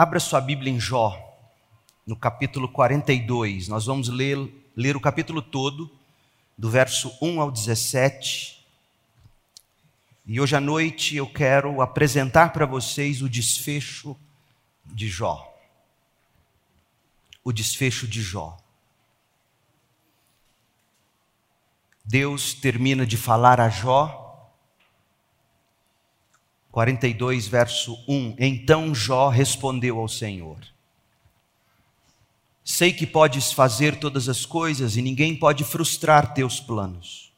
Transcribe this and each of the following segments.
Abra sua Bíblia em Jó, no capítulo 42. Nós vamos ler, ler o capítulo todo, do verso 1 ao 17. E hoje à noite eu quero apresentar para vocês o desfecho de Jó. O desfecho de Jó. Deus termina de falar a Jó 42, verso 1. Então Jó respondeu ao Senhor: Sei que podes fazer todas as coisas e ninguém pode frustrar teus planos.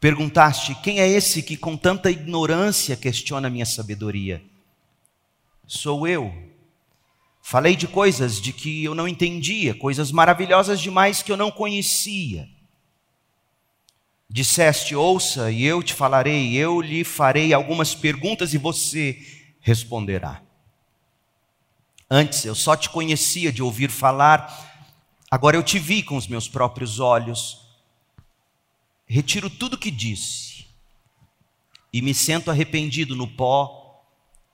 Perguntaste: Quem é esse que com tanta ignorância questiona minha sabedoria? Sou eu. Falei de coisas de que eu não entendia, coisas maravilhosas demais que eu não conhecia. Disseste, ouça, e eu te falarei, eu lhe farei algumas perguntas e você responderá. Antes eu só te conhecia de ouvir falar, agora eu te vi com os meus próprios olhos. Retiro tudo que disse e me sento arrependido no pó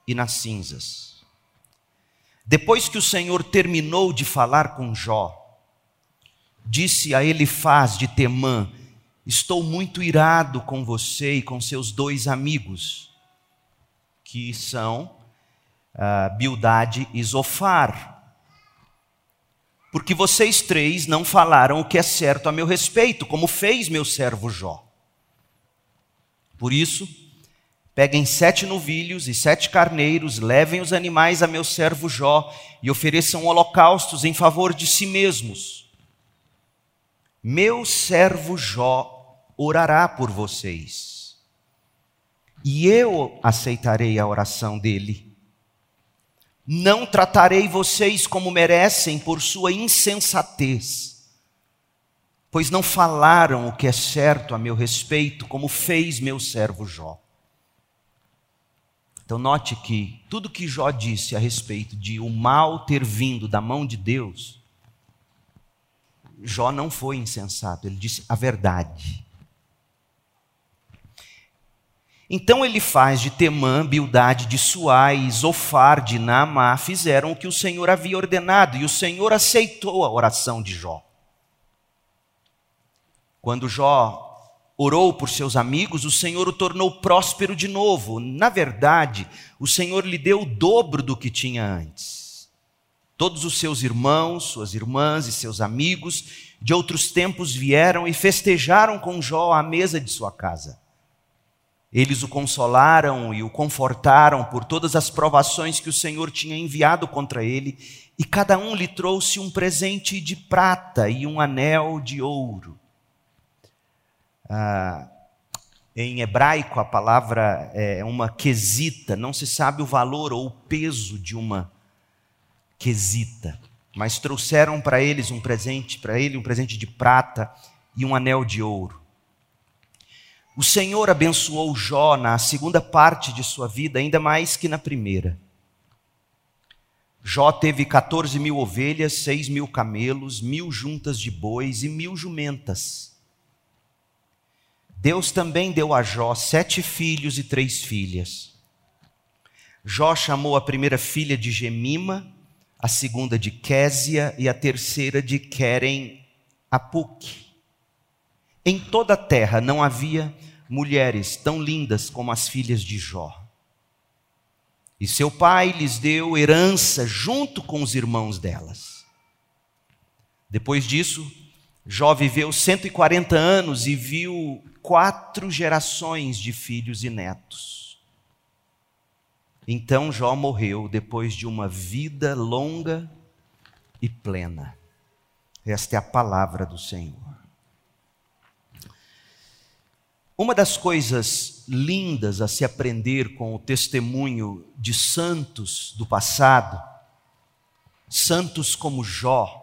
e nas cinzas. Depois que o Senhor terminou de falar com Jó, disse a Elifaz de Temã, Estou muito irado com você e com seus dois amigos, que são uh, Bildade e Zofar. Porque vocês três não falaram o que é certo a meu respeito, como fez meu servo Jó. Por isso, peguem sete novilhos e sete carneiros, levem os animais a meu servo Jó e ofereçam holocaustos em favor de si mesmos. Meu servo Jó orará por vocês. E eu aceitarei a oração dele. Não tratarei vocês como merecem por sua insensatez, pois não falaram o que é certo a meu respeito, como fez meu servo Jó. Então, note que tudo que Jó disse a respeito de o mal ter vindo da mão de Deus, Jó não foi insensato, ele disse a verdade. Então ele faz de Temã, Bildade de Suá e Zofar de Naamá fizeram o que o Senhor havia ordenado, e o Senhor aceitou a oração de Jó. Quando Jó orou por seus amigos, o Senhor o tornou próspero de novo. Na verdade, o Senhor lhe deu o dobro do que tinha antes. Todos os seus irmãos, suas irmãs e seus amigos de outros tempos vieram e festejaram com Jó à mesa de sua casa. Eles o consolaram e o confortaram por todas as provações que o Senhor tinha enviado contra ele, e cada um lhe trouxe um presente de prata e um anel de ouro. Ah, em hebraico, a palavra é uma quesita, não se sabe o valor ou o peso de uma quesita, mas trouxeram para eles um presente, para ele um presente de prata e um anel de ouro. O Senhor abençoou Jó na segunda parte de sua vida, ainda mais que na primeira. Jó teve 14 mil ovelhas, 6 mil camelos, mil juntas de bois e mil jumentas. Deus também deu a Jó sete filhos e três filhas. Jó chamou a primeira filha de Gemima, a segunda de Késia e a terceira de Querem Apuque. Em toda a terra não havia mulheres tão lindas como as filhas de Jó. E seu pai lhes deu herança junto com os irmãos delas. Depois disso, Jó viveu 140 anos e viu quatro gerações de filhos e netos. Então Jó morreu depois de uma vida longa e plena. Esta é a palavra do Senhor. Uma das coisas lindas a se aprender com o testemunho de santos do passado, santos como Jó,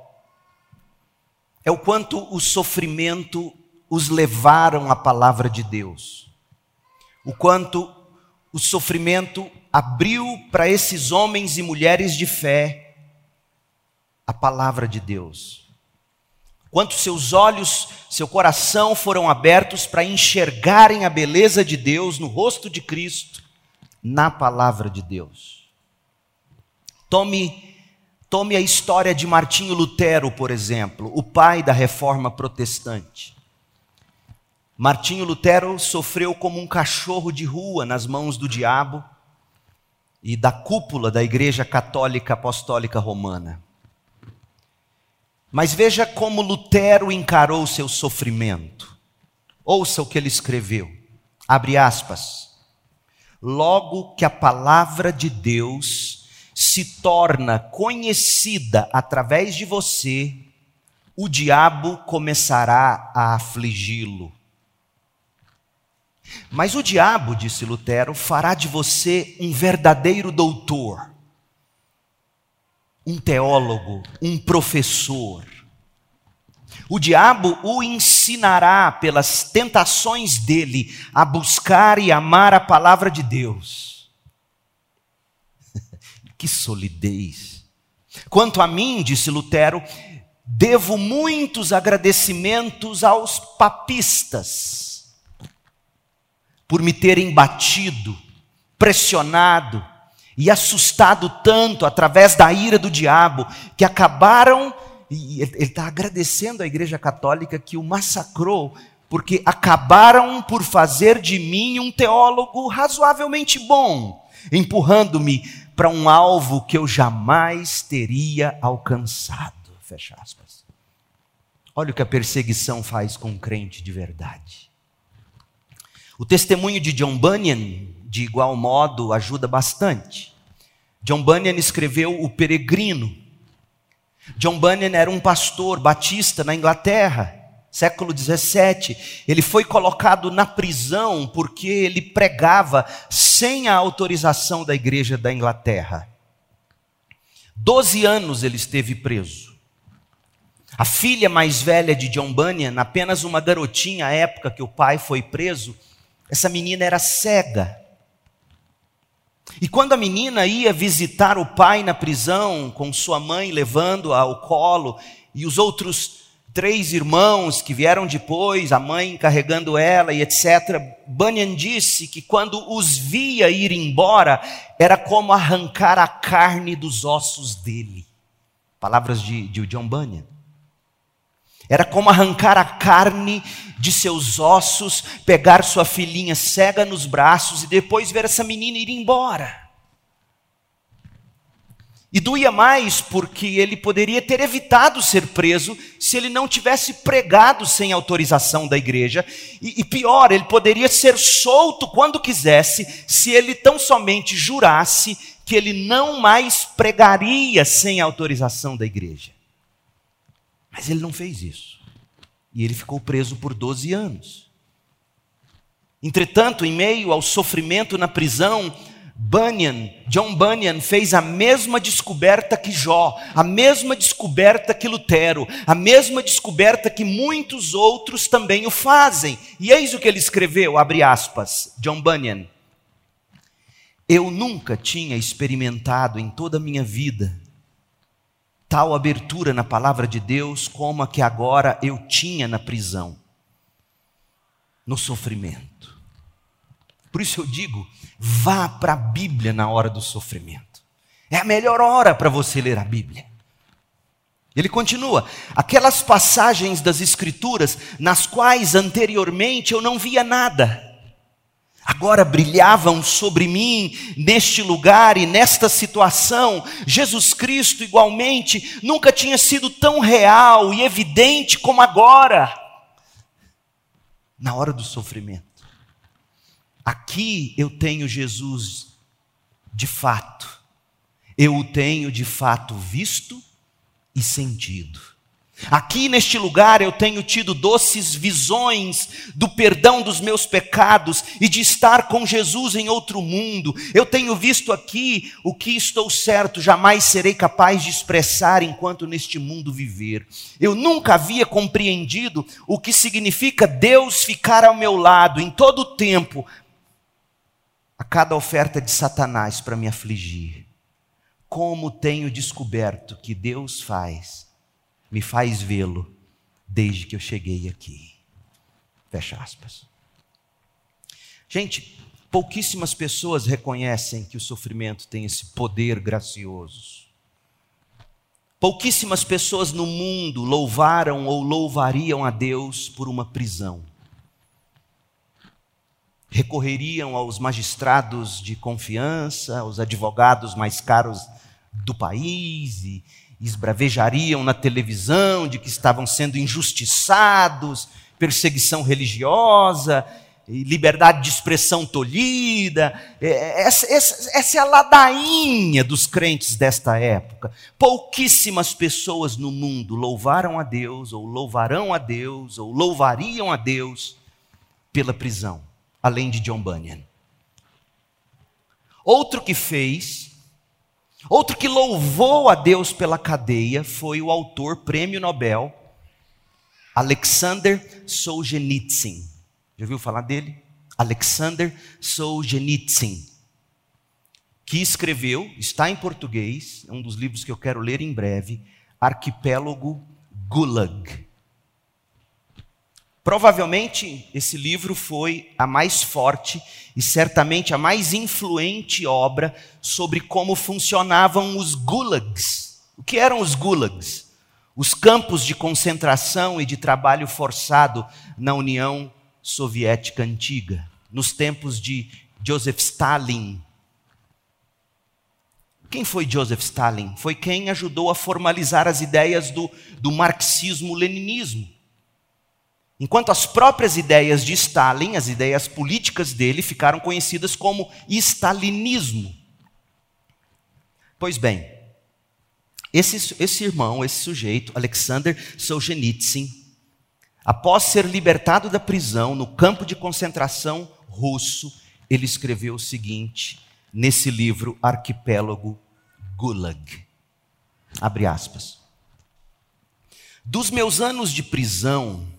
é o quanto o sofrimento os levaram à palavra de Deus, o quanto o sofrimento abriu para esses homens e mulheres de fé a palavra de Deus quanto seus olhos, seu coração foram abertos para enxergarem a beleza de Deus no rosto de Cristo, na palavra de Deus. Tome, tome a história de Martinho Lutero, por exemplo, o pai da reforma protestante. Martinho Lutero sofreu como um cachorro de rua nas mãos do diabo e da cúpula da Igreja Católica Apostólica Romana. Mas veja como Lutero encarou seu sofrimento. Ouça o que ele escreveu. Abre aspas. Logo que a palavra de Deus se torna conhecida através de você, o diabo começará a afligi-lo. Mas o diabo, disse Lutero, fará de você um verdadeiro doutor um teólogo, um professor. O diabo o ensinará pelas tentações dele a buscar e amar a palavra de Deus. que solidez! Quanto a mim, disse Lutero, devo muitos agradecimentos aos papistas por me terem batido, pressionado, e assustado tanto através da ira do diabo, que acabaram, ele está agradecendo à Igreja Católica que o massacrou, porque acabaram por fazer de mim um teólogo razoavelmente bom, empurrando-me para um alvo que eu jamais teria alcançado. Fecha aspas. Olha o que a perseguição faz com um crente de verdade. O testemunho de John Bunyan de igual modo, ajuda bastante. John Bunyan escreveu O Peregrino. John Bunyan era um pastor batista na Inglaterra, século 17. Ele foi colocado na prisão porque ele pregava sem a autorização da igreja da Inglaterra. Doze anos ele esteve preso. A filha mais velha de John Bunyan, apenas uma garotinha à época que o pai foi preso, essa menina era cega. E quando a menina ia visitar o pai na prisão, com sua mãe levando-a ao colo, e os outros três irmãos que vieram depois, a mãe carregando ela e etc., Bunyan disse que quando os via ir embora, era como arrancar a carne dos ossos dele. Palavras de, de John Bunyan. Era como arrancar a carne de seus ossos, pegar sua filhinha cega nos braços e depois ver essa menina ir embora. E doía mais porque ele poderia ter evitado ser preso se ele não tivesse pregado sem autorização da igreja. E, e, pior, ele poderia ser solto quando quisesse se ele tão somente jurasse que ele não mais pregaria sem autorização da igreja. Mas ele não fez isso. E ele ficou preso por 12 anos. Entretanto, em meio ao sofrimento na prisão, Bunyan, John Bunyan fez a mesma descoberta que Jó, a mesma descoberta que Lutero, a mesma descoberta que muitos outros também o fazem. E eis o que ele escreveu, abre aspas, John Bunyan. Eu nunca tinha experimentado em toda a minha vida tal abertura na palavra de Deus como a que agora eu tinha na prisão, no sofrimento. Por isso eu digo, vá para a Bíblia na hora do sofrimento. É a melhor hora para você ler a Bíblia. Ele continua: aquelas passagens das Escrituras nas quais anteriormente eu não via nada agora brilhavam sobre mim neste lugar e nesta situação. Jesus Cristo, igualmente, nunca tinha sido tão real e evidente como agora, na hora do sofrimento. Aqui eu tenho Jesus de fato, eu o tenho de fato visto e sentido. Aqui neste lugar eu tenho tido doces visões do perdão dos meus pecados e de estar com Jesus em outro mundo. Eu tenho visto aqui o que estou certo, jamais serei capaz de expressar enquanto neste mundo viver. Eu nunca havia compreendido o que significa Deus ficar ao meu lado em todo o tempo, a cada oferta de Satanás para me afligir. Como tenho descoberto que Deus faz me faz vê-lo desde que eu cheguei aqui. Fecha aspas. Gente, Pouquíssimas pessoas reconhecem que o sofrimento tem esse poder gracioso. Pouquíssimas pessoas no mundo louvaram ou louvariam a Deus por uma prisão. Recorreriam aos magistrados de confiança, aos advogados mais caros do país e esbravejariam na televisão de que estavam sendo injustiçados, perseguição religiosa, liberdade de expressão tolhida. É, essa, essa, essa, é a ladainha dos crentes desta época. Pouquíssimas pessoas no mundo louvaram a Deus, ou louvarão a Deus, ou louvariam a Deus pela prisão, além de John Bunyan. Outro que fez, outro que louvou a Deus pela cadeia foi o autor prêmio Nobel, Alexander Solzhenitsyn. Já ouviu falar dele? Alexander Solzhenitsyn, que escreveu, está em português, é um dos livros que eu quero ler em breve, Arquipélago Gulag. Provavelmente esse livro foi a mais forte e certamente a mais influente obra sobre como funcionavam os gulags. O que eram os gulags? Os campos de concentração e de trabalho forçado na União soviética antiga, nos tempos de Joseph Stalin. Quem foi Joseph Stalin? Foi quem ajudou a formalizar as ideias do, do marxismo-leninismo. Enquanto as próprias ideias de Stalin, as ideias políticas dele, ficaram conhecidas como stalinismo. Pois bem, esse, esse irmão, esse sujeito, Alexander Solzhenitsyn, Após ser libertado da prisão no campo de concentração russo, ele escreveu o seguinte nesse livro Arquipélago Gulag. Abre aspas. Dos meus anos de prisão,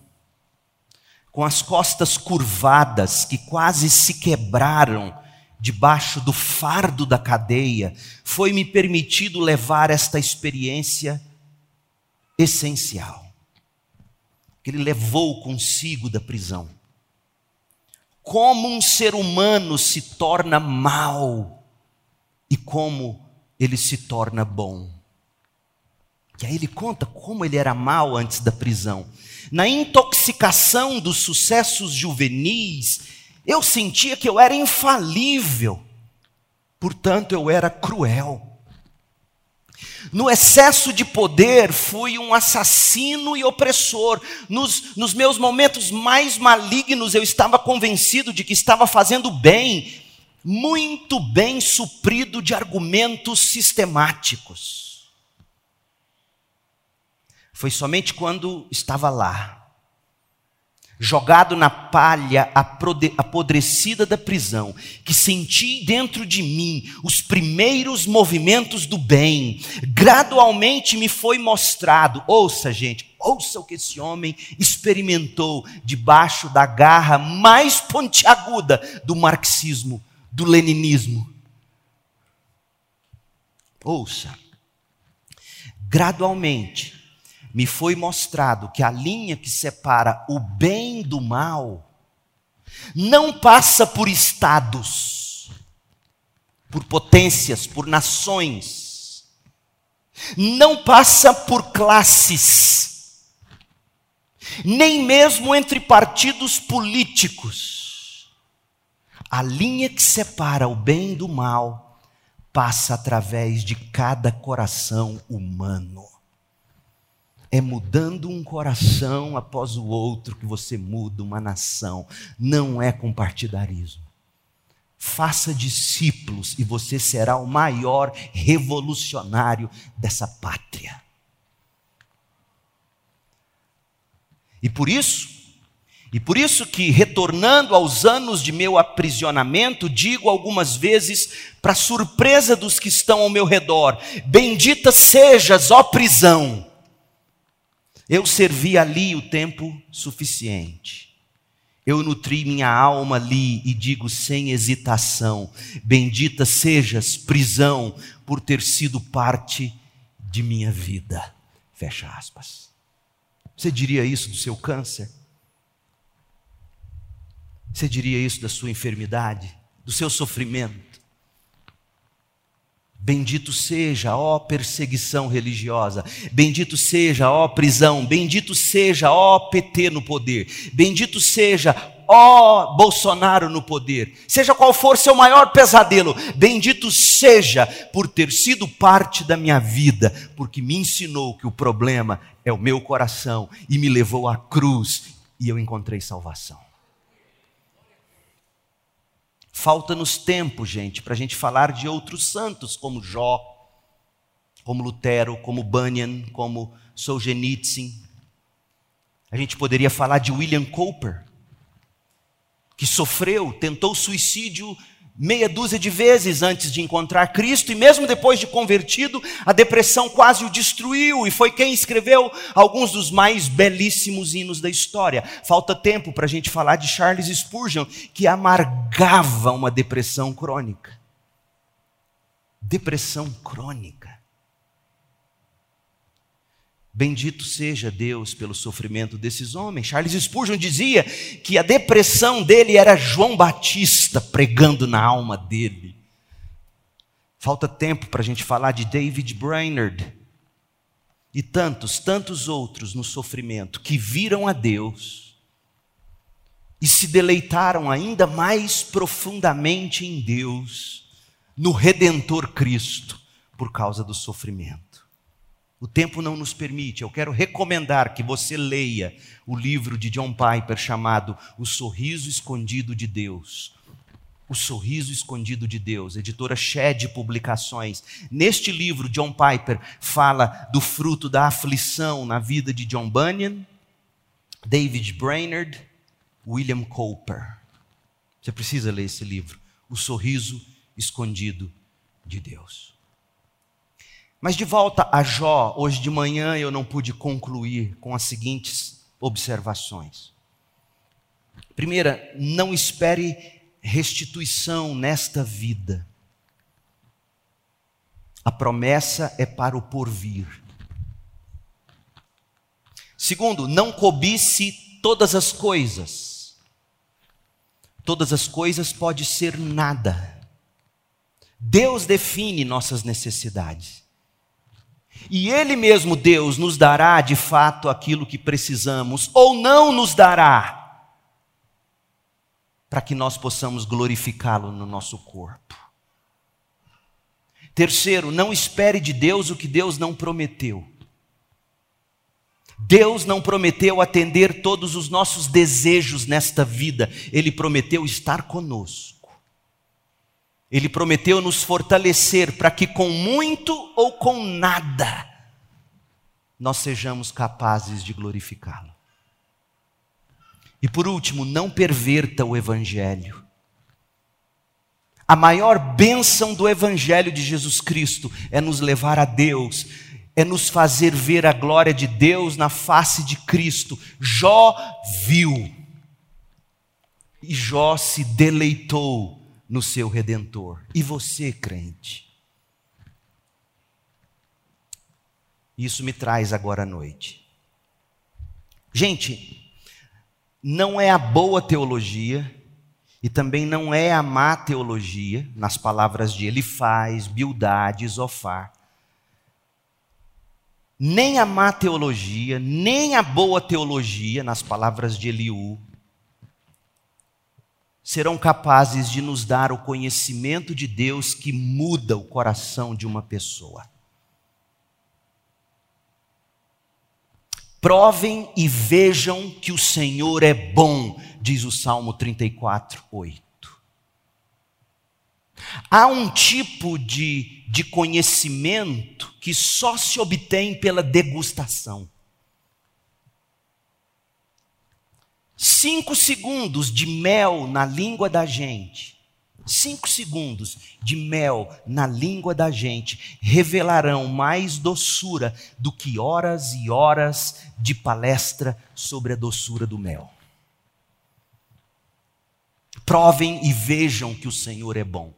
com as costas curvadas que quase se quebraram debaixo do fardo da cadeia, foi-me permitido levar esta experiência essencial que ele levou consigo da prisão. Como um ser humano se torna mal e como ele se torna bom. E aí ele conta como ele era mal antes da prisão. Na intoxicação dos sucessos juvenis, eu sentia que eu era infalível, portanto eu era cruel. No excesso de poder, fui um assassino e opressor. Nos, nos, meus momentos mais malignos, eu estava convencido de que estava fazendo bem, muito bem suprido de argumentos sistemáticos. Foi somente quando estava lá, jogado na palha apodrecida da prisão, que senti dentro de mim os primeiros movimentos do bem, gradualmente me foi mostrado. Ouça, gente, ouça o que esse homem experimentou debaixo da garra mais pontiaguda do marxismo, do leninismo. Ouça, gradualmente, me foi mostrado que a linha que separa o bem do mal não passa por estados, por potências, por nações, não passa por classes, nem mesmo entre partidos políticos. A linha que separa o bem do mal passa através de cada coração humano. É mudando um coração após o outro que você muda uma nação. Não é com partidarismo. Faça discípulos e você será o maior revolucionário dessa pátria. E por isso, e por isso que, retornando aos anos de meu aprisionamento, digo algumas vezes, para surpresa dos que estão ao meu redor: Bendita sejas, ó prisão eu servi ali o tempo suficiente. Eu nutri minha alma ali e digo sem hesitação: Bendita sejas, prisão, por ter sido parte de minha vida. Fecha aspas. Você diria isso do seu câncer? Você diria isso da sua enfermidade? do seu sofrimento. Bendito seja, ó perseguição religiosa, bendito seja, ó prisão, bendito seja, ó PT no poder, bendito seja, ó Bolsonaro no poder, seja qual for seu maior pesadelo, bendito seja por ter sido parte da minha vida, porque me ensinou que o problema é o meu coração e me levou à cruz e eu encontrei salvação. Falta-nos tempo, gente, para a gente falar de outros santos, como Jó, como Lutero, como Bunyan, como Solzhenitsyn. A gente poderia falar de William Cowper, que sofreu, tentou suicídio meia dúzia de vezes antes de encontrar Cristo, e mesmo depois de convertido, a depressão quase o destruiu, e foi quem escreveu alguns dos mais belíssimos hinos da história. Falta tempo para a gente falar de Charles Spurgeon, que amargava uma depressão crônica. Depressão crônica. Bendito seja Deus pelo sofrimento desses homens. Charles Spurgeon dizia que a depressão dele era João Batista pregando na alma dele. Falta tempo para a gente falar de David Brainerd e tantos, tantos outros no sofrimento que viram a Deus e se deleitaram ainda mais profundamente em Deus, no Redentor Cristo, por causa do sofrimento. O tempo não nos permite. Eu quero recomendar que você leia o livro de John Piper chamado O Sorriso Escondido de Deus. O Sorriso Escondido de Deus, editora Shed Publicações. Neste livro, John Piper fala do fruto da aflição na vida de John Bunyan, David Brainerd, William Cowper. Você precisa ler esse livro, O Sorriso Escondido de Deus. Mas de volta a Jó, hoje de manhã eu não pude concluir com as seguintes observações. Primeira, não espere restituição nesta vida. A promessa é para o porvir. Segundo, não cobice todas as coisas. Todas as coisas pode ser nada. Deus define nossas necessidades. E Ele mesmo, Deus, nos dará de fato aquilo que precisamos, ou não nos dará, para que nós possamos glorificá-lo no nosso corpo. Terceiro, não espere de Deus o que Deus não prometeu. Deus não prometeu atender todos os nossos desejos nesta vida, Ele prometeu estar conosco. Ele prometeu nos fortalecer para que com muito ou com nada nós sejamos capazes de glorificá-lo. E por último, não perverta o Evangelho. A maior bênção do Evangelho de Jesus Cristo é nos levar a Deus, é nos fazer ver a glória de Deus na face de Cristo. Jó viu, e Jó se deleitou no seu redentor. E você, crente? Isso me traz agora à noite. Gente, não é a boa teologia e também não é a má teologia, nas palavras de Elifaz, Bildade, Zofar. Nem a má teologia, nem a boa teologia, nas palavras de Eliú, serão capazes de nos dar o conhecimento de Deus que muda o coração de uma pessoa. Provem e vejam que o Senhor é bom, diz o Salmo 34, 8. Há um tipo de, de conhecimento que só se obtém pela degustação. Cinco segundos de mel na língua da gente, cinco segundos de mel na língua da gente revelarão mais doçura do que horas e horas de palestra sobre a doçura do mel. Provem e vejam que o Senhor é bom.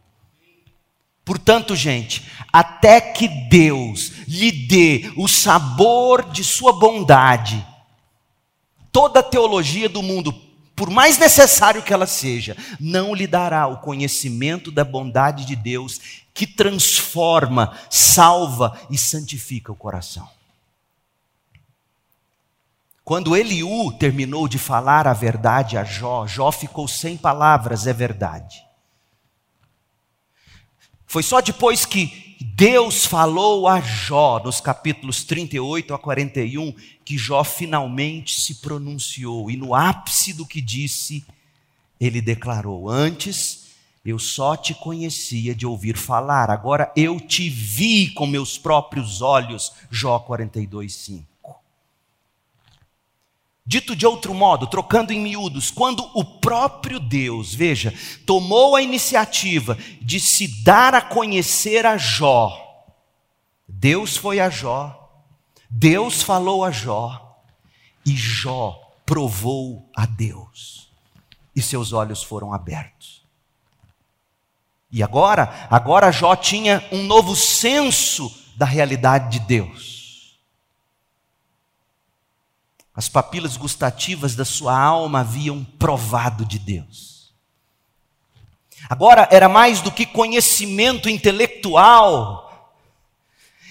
Portanto, gente, até que Deus lhe dê o sabor de sua bondade, toda teologia do mundo por mais necessário que ela seja, não lhe dará o conhecimento da bondade de Deus que transforma, salva e santifica o coração. Quando Eliú terminou de falar a verdade a Jó, Jó ficou sem palavras, é verdade. Foi só depois que Deus falou a Jó, nos capítulos 38 a 41, que Jó finalmente se pronunciou. E no ápice do que disse, ele declarou: Antes eu só te conhecia de ouvir falar, agora eu te vi com meus próprios olhos. Jó 42, 5. Dito de outro modo, trocando em miúdos, quando o próprio Deus, veja, tomou a iniciativa de se dar a conhecer a Jó, Deus foi a Jó, Deus falou a Jó, e Jó provou a Deus, e seus olhos foram abertos. E agora, agora Jó tinha um novo senso da realidade de Deus. As papilas gustativas da sua alma haviam provado de Deus. Agora era mais do que conhecimento intelectual.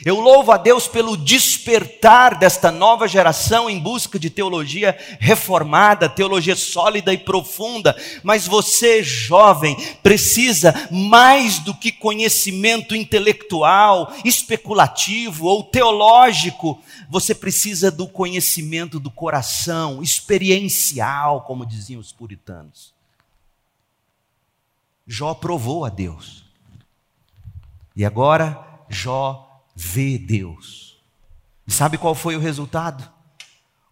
Eu louvo a Deus pelo despertar desta nova geração em busca de teologia reformada, teologia sólida e profunda. Mas você, jovem, precisa mais do que conhecimento intelectual, especulativo ou teológico você precisa do conhecimento do coração, experiencial, como diziam os puritanos. Jó provou a Deus. E agora Jó vê Deus. E sabe qual foi o resultado?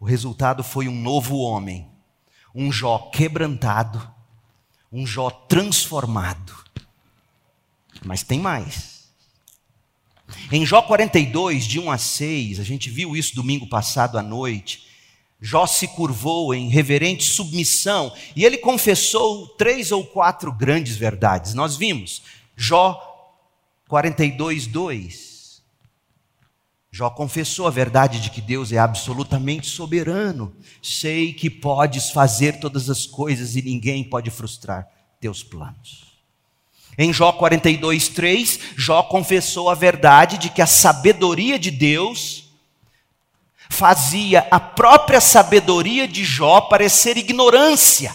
O resultado foi um novo homem, um Jó quebrantado, um Jó transformado. Mas tem mais. Em Jó 42, de 1 a 6, a gente viu isso domingo passado à noite. Jó se curvou em reverente submissão e ele confessou três ou quatro grandes verdades. Nós vimos Jó 42, 2. Jó confessou a verdade de que Deus é absolutamente soberano. Sei que podes fazer todas as coisas e ninguém pode frustrar teus planos. Em Jó 42, 3, Jó confessou a verdade de que a sabedoria de Deus fazia a própria sabedoria de Jó parecer ignorância.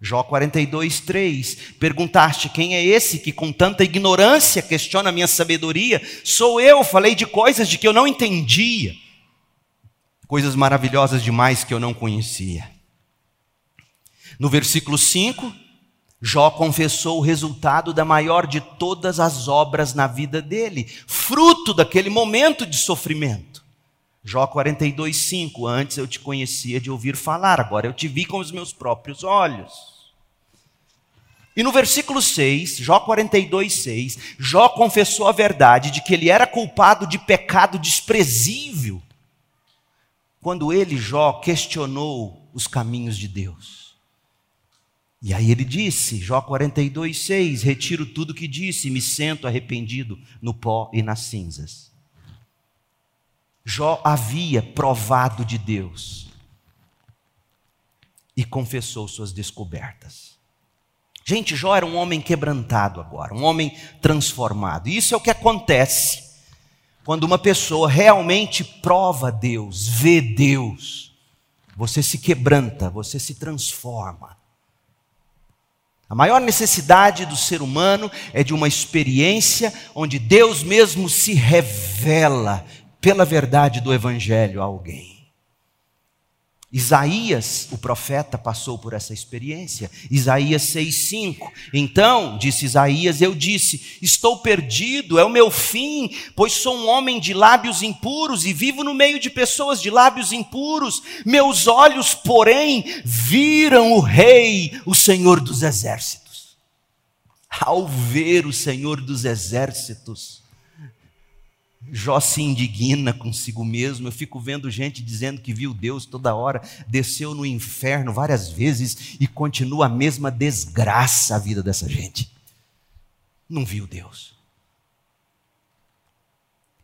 Jó 42, 3. Perguntaste: quem é esse que com tanta ignorância questiona a minha sabedoria? Sou eu, falei de coisas de que eu não entendia, coisas maravilhosas demais que eu não conhecia. No versículo 5, Jó confessou o resultado da maior de todas as obras na vida dele, fruto daquele momento de sofrimento. Jó 42, 5. Antes eu te conhecia de ouvir falar, agora eu te vi com os meus próprios olhos. E no versículo 6, Jó 42, 6, Jó confessou a verdade de que ele era culpado de pecado desprezível, quando ele, Jó, questionou os caminhos de Deus. E aí ele disse, Jó 42, 6: Retiro tudo que disse, me sento arrependido no pó e nas cinzas. Jó havia provado de Deus e confessou suas descobertas. Gente, Jó era um homem quebrantado agora, um homem transformado. E isso é o que acontece quando uma pessoa realmente prova Deus, vê Deus. Você se quebranta, você se transforma. A maior necessidade do ser humano é de uma experiência onde Deus mesmo se revela pela verdade do Evangelho a alguém. Isaías, o profeta, passou por essa experiência. Isaías 6,5. Então, disse Isaías, eu disse: Estou perdido, é o meu fim, pois sou um homem de lábios impuros e vivo no meio de pessoas de lábios impuros. Meus olhos, porém, viram o Rei, o Senhor dos Exércitos. Ao ver o Senhor dos Exércitos, Jó se indigna consigo mesmo. Eu fico vendo gente dizendo que viu Deus toda hora, desceu no inferno várias vezes e continua a mesma desgraça a vida dessa gente. Não viu Deus.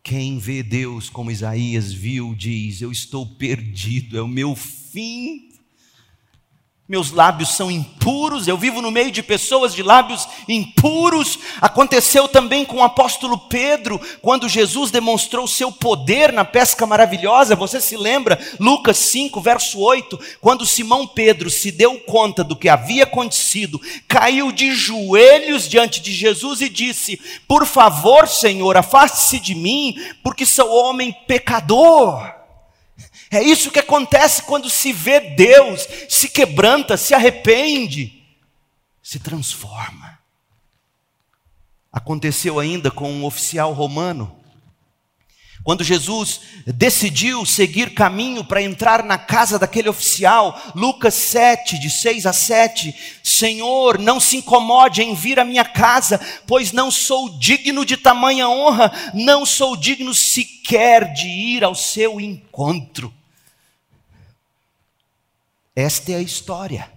Quem vê Deus como Isaías viu, diz: Eu estou perdido, é o meu fim. Meus lábios são impuros, eu vivo no meio de pessoas de lábios impuros. Aconteceu também com o apóstolo Pedro, quando Jesus demonstrou seu poder na pesca maravilhosa. Você se lembra? Lucas 5, verso 8, quando Simão Pedro se deu conta do que havia acontecido, caiu de joelhos diante de Jesus e disse: Por favor, Senhor, afaste-se de mim, porque sou homem pecador. É isso que acontece quando se vê Deus, se quebranta, se arrepende, se transforma. Aconteceu ainda com um oficial romano. Quando Jesus decidiu seguir caminho para entrar na casa daquele oficial, Lucas 7, de 6 a 7, Senhor, não se incomode em vir à minha casa, pois não sou digno de tamanha honra, não sou digno sequer de ir ao seu encontro. Esta é a história.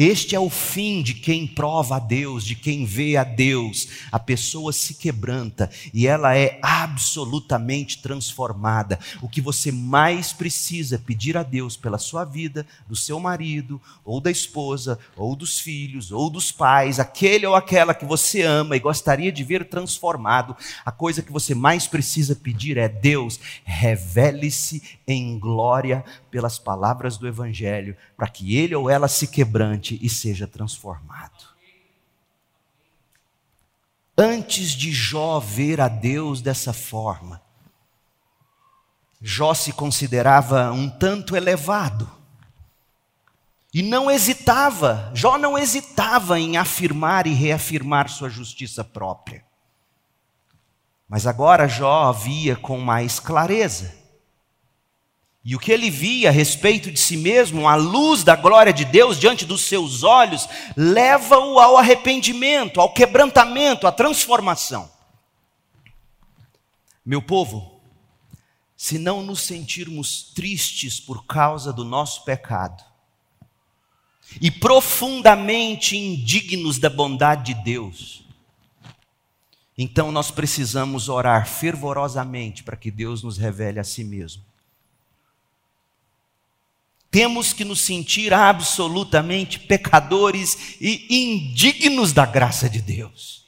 Este é o fim de quem prova a Deus, de quem vê a Deus. A pessoa se quebranta e ela é absolutamente transformada. O que você mais precisa pedir a Deus pela sua vida, do seu marido, ou da esposa, ou dos filhos, ou dos pais, aquele ou aquela que você ama e gostaria de ver transformado, a coisa que você mais precisa pedir é: Deus, revele-se em glória pelas palavras do Evangelho, para que ele ou ela se quebrante e seja transformado. Antes de Jó ver a Deus dessa forma, Jó se considerava um tanto elevado. E não hesitava, Jó não hesitava em afirmar e reafirmar sua justiça própria. Mas agora Jó via com mais clareza. E o que ele via a respeito de si mesmo, a luz da glória de Deus diante dos seus olhos, leva-o ao arrependimento, ao quebrantamento, à transformação. Meu povo, se não nos sentirmos tristes por causa do nosso pecado, e profundamente indignos da bondade de Deus, então nós precisamos orar fervorosamente para que Deus nos revele a si mesmo temos que nos sentir absolutamente pecadores e indignos da graça de Deus.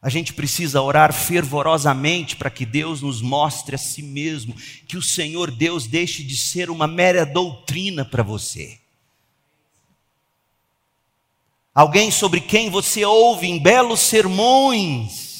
A gente precisa orar fervorosamente para que Deus nos mostre a si mesmo, que o Senhor Deus deixe de ser uma mera doutrina para você. Alguém sobre quem você ouve em belos sermões,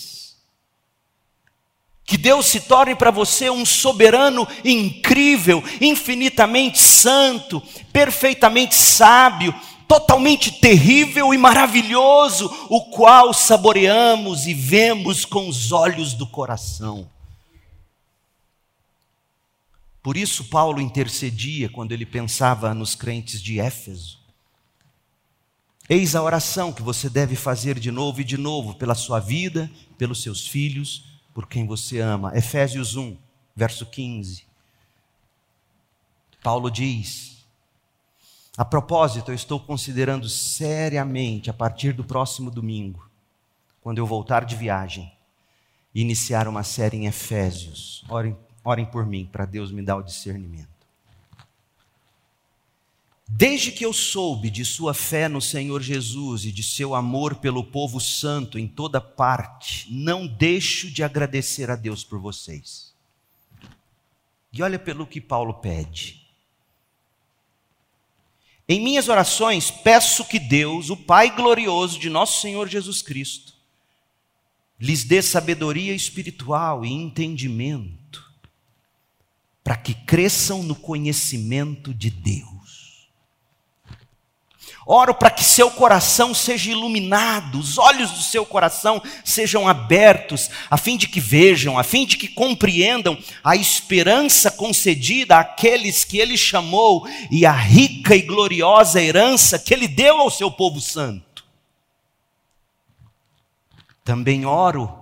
que Deus se torne para você um soberano incrível, infinitamente santo, perfeitamente sábio, totalmente terrível e maravilhoso, o qual saboreamos e vemos com os olhos do coração. Por isso, Paulo intercedia quando ele pensava nos crentes de Éfeso. Eis a oração que você deve fazer de novo e de novo pela sua vida, pelos seus filhos, por quem você ama. Efésios 1, verso 15. Paulo diz: A propósito, eu estou considerando seriamente, a partir do próximo domingo, quando eu voltar de viagem, iniciar uma série em Efésios. Orem, orem por mim, para Deus me dar o discernimento. Desde que eu soube de sua fé no Senhor Jesus e de seu amor pelo povo santo em toda parte, não deixo de agradecer a Deus por vocês. E olha pelo que Paulo pede. Em minhas orações, peço que Deus, o Pai glorioso de nosso Senhor Jesus Cristo, lhes dê sabedoria espiritual e entendimento, para que cresçam no conhecimento de Deus Oro para que seu coração seja iluminado, os olhos do seu coração sejam abertos, a fim de que vejam, a fim de que compreendam a esperança concedida àqueles que ele chamou e a rica e gloriosa herança que ele deu ao seu povo santo. Também oro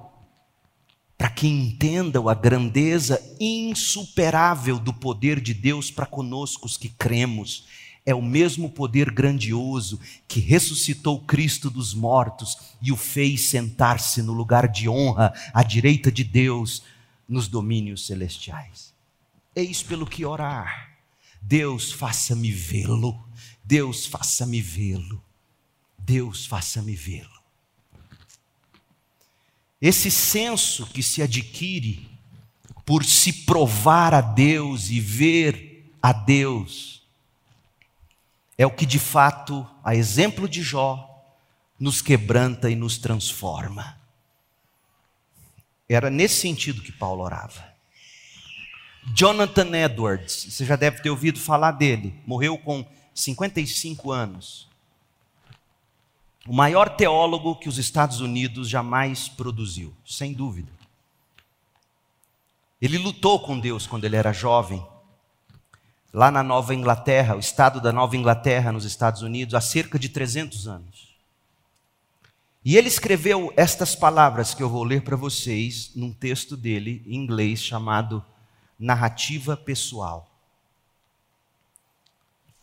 para que entendam a grandeza insuperável do poder de Deus para conosco os que cremos é o mesmo poder grandioso que ressuscitou Cristo dos mortos e o fez sentar-se no lugar de honra à direita de Deus nos domínios celestiais. Eis pelo que orar. Deus, faça-me vê-lo. Deus, faça-me vê-lo. Deus, faça-me vê-lo. Esse senso que se adquire por se provar a Deus e ver a Deus, é o que de fato, a exemplo de Jó, nos quebranta e nos transforma. Era nesse sentido que Paulo orava. Jonathan Edwards, você já deve ter ouvido falar dele, morreu com 55 anos. O maior teólogo que os Estados Unidos jamais produziu, sem dúvida. Ele lutou com Deus quando ele era jovem, lá na Nova Inglaterra, o estado da Nova Inglaterra, nos Estados Unidos, há cerca de 300 anos. E ele escreveu estas palavras que eu vou ler para vocês num texto dele em inglês chamado Narrativa Pessoal.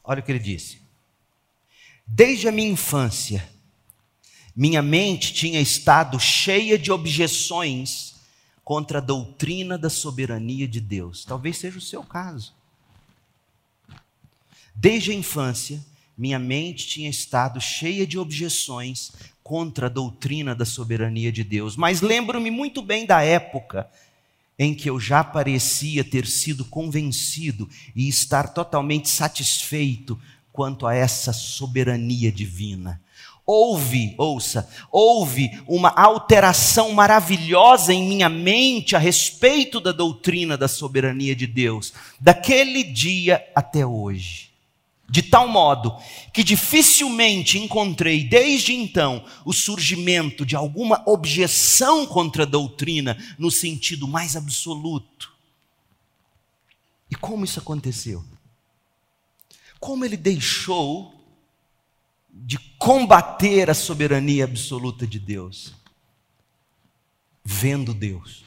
Olha o que ele disse. Desde a minha infância, minha mente tinha estado cheia de objeções contra a doutrina da soberania de Deus. Talvez seja o seu caso. Desde a infância, minha mente tinha estado cheia de objeções contra a doutrina da soberania de Deus. Mas lembro-me muito bem da época em que eu já parecia ter sido convencido e estar totalmente satisfeito quanto a essa soberania divina houve, ouça, houve uma alteração maravilhosa em minha mente a respeito da doutrina da soberania de Deus, daquele dia até hoje. De tal modo que dificilmente encontrei desde então o surgimento de alguma objeção contra a doutrina no sentido mais absoluto. E como isso aconteceu? Como ele deixou de combater a soberania absoluta de Deus, vendo Deus.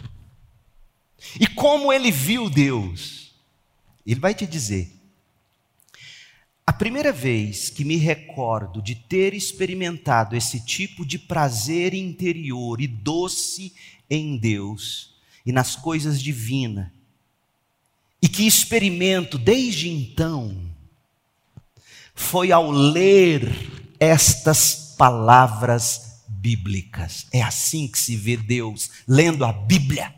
E como ele viu Deus? Ele vai te dizer. A primeira vez que me recordo de ter experimentado esse tipo de prazer interior e doce em Deus e nas coisas divinas, e que experimento desde então, foi ao ler estas palavras bíblicas. É assim que se vê Deus, lendo a Bíblia.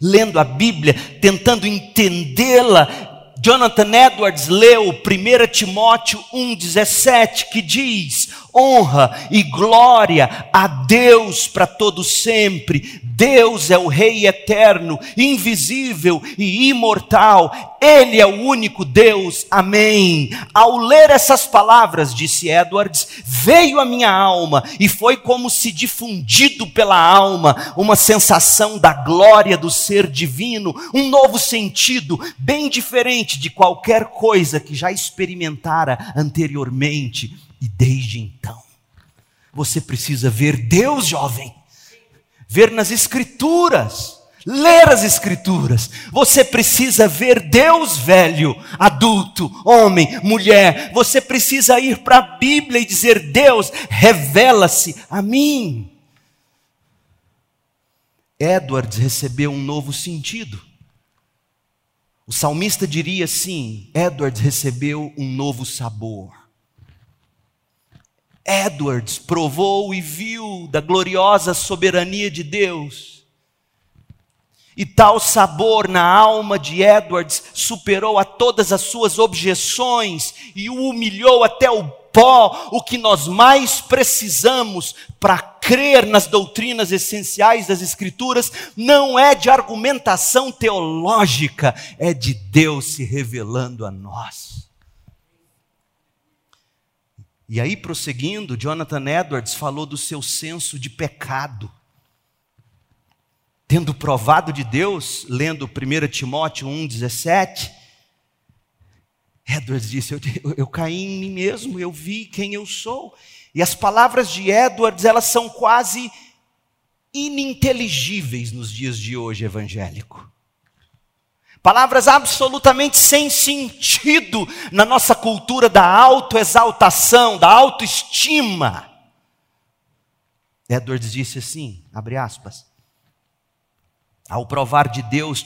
Lendo a Bíblia, tentando entendê-la. Jonathan Edwards leu 1 Timóteo 1,17, que diz: honra e glória a Deus para todo sempre. Deus é o Rei eterno, invisível e imortal. Ele é o único Deus. Amém. Ao ler essas palavras, disse Edwards, veio a minha alma e foi como se difundido pela alma uma sensação da glória do ser divino, um novo sentido, bem diferente de qualquer coisa que já experimentara anteriormente. E desde então, você precisa ver Deus, jovem, ver nas Escrituras, ler as Escrituras. Você precisa ver Deus, velho, adulto, homem, mulher. Você precisa ir para a Bíblia e dizer: Deus, revela-se a mim. Edwards recebeu um novo sentido. O salmista diria assim: Edwards recebeu um novo sabor. Edwards provou e viu da gloriosa soberania de Deus. E tal sabor na alma de Edwards superou a todas as suas objeções e o humilhou até o pó, o que nós mais precisamos para crer nas doutrinas essenciais das Escrituras não é de argumentação teológica, é de Deus se revelando a nós. E aí, prosseguindo, Jonathan Edwards falou do seu senso de pecado. Tendo provado de Deus, lendo 1 Timóteo 1,17, Edwards disse: eu, eu, eu caí em mim mesmo, eu vi quem eu sou. E as palavras de Edwards, elas são quase ininteligíveis nos dias de hoje evangélico. Palavras absolutamente sem sentido na nossa cultura da autoexaltação, da autoestima. Edwards disse assim, abre aspas. Ao provar de Deus,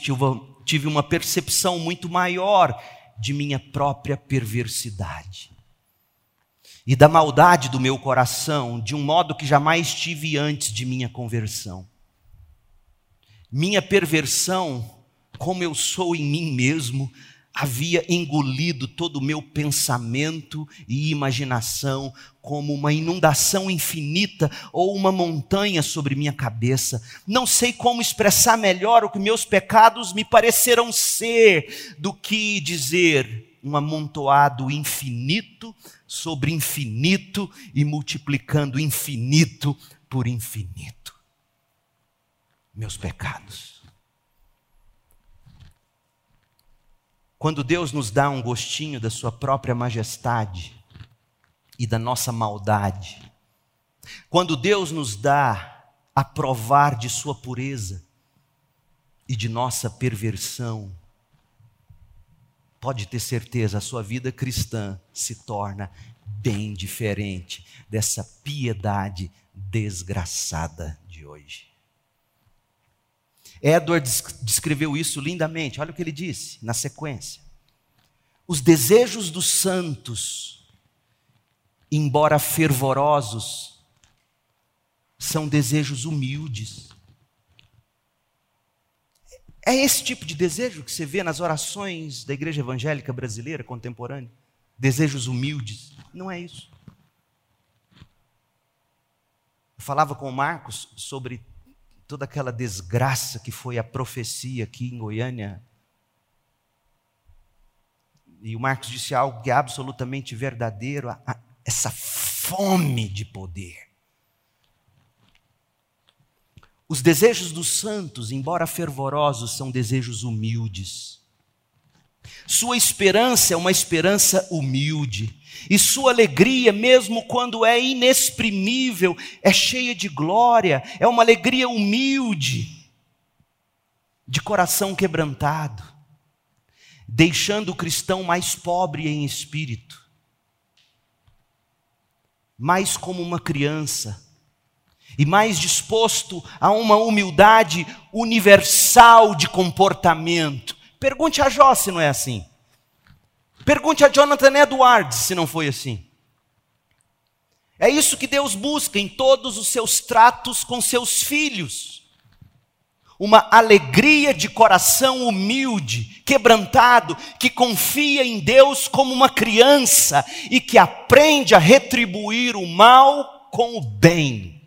tive uma percepção muito maior de minha própria perversidade e da maldade do meu coração, de um modo que jamais tive antes de minha conversão. Minha perversão, como eu sou em mim mesmo, havia engolido todo o meu pensamento e imaginação como uma inundação infinita ou uma montanha sobre minha cabeça. Não sei como expressar melhor o que meus pecados me pareceram ser do que dizer um amontoado infinito sobre infinito e multiplicando infinito por infinito. Meus pecados. Quando Deus nos dá um gostinho da Sua própria majestade e da nossa maldade, quando Deus nos dá a provar de Sua pureza e de nossa perversão, pode ter certeza, a sua vida cristã se torna bem diferente dessa piedade desgraçada de hoje. Edward descreveu isso lindamente. Olha o que ele disse na sequência. Os desejos dos santos, embora fervorosos, são desejos humildes. É esse tipo de desejo que você vê nas orações da igreja evangélica brasileira contemporânea? Desejos humildes? Não é isso. Eu falava com o Marcos sobre toda aquela desgraça que foi a profecia aqui em Goiânia. E o Marcos disse algo que é absolutamente verdadeiro: essa fome de poder. Os desejos dos santos, embora fervorosos, são desejos humildes. Sua esperança é uma esperança humilde. E sua alegria, mesmo quando é inexprimível, é cheia de glória, é uma alegria humilde, de coração quebrantado, deixando o cristão mais pobre em espírito, mais como uma criança, e mais disposto a uma humildade universal de comportamento. Pergunte a Jó se não é assim. Pergunte a Jonathan Edwards se não foi assim. É isso que Deus busca em todos os seus tratos com seus filhos. Uma alegria de coração humilde, quebrantado, que confia em Deus como uma criança e que aprende a retribuir o mal com o bem.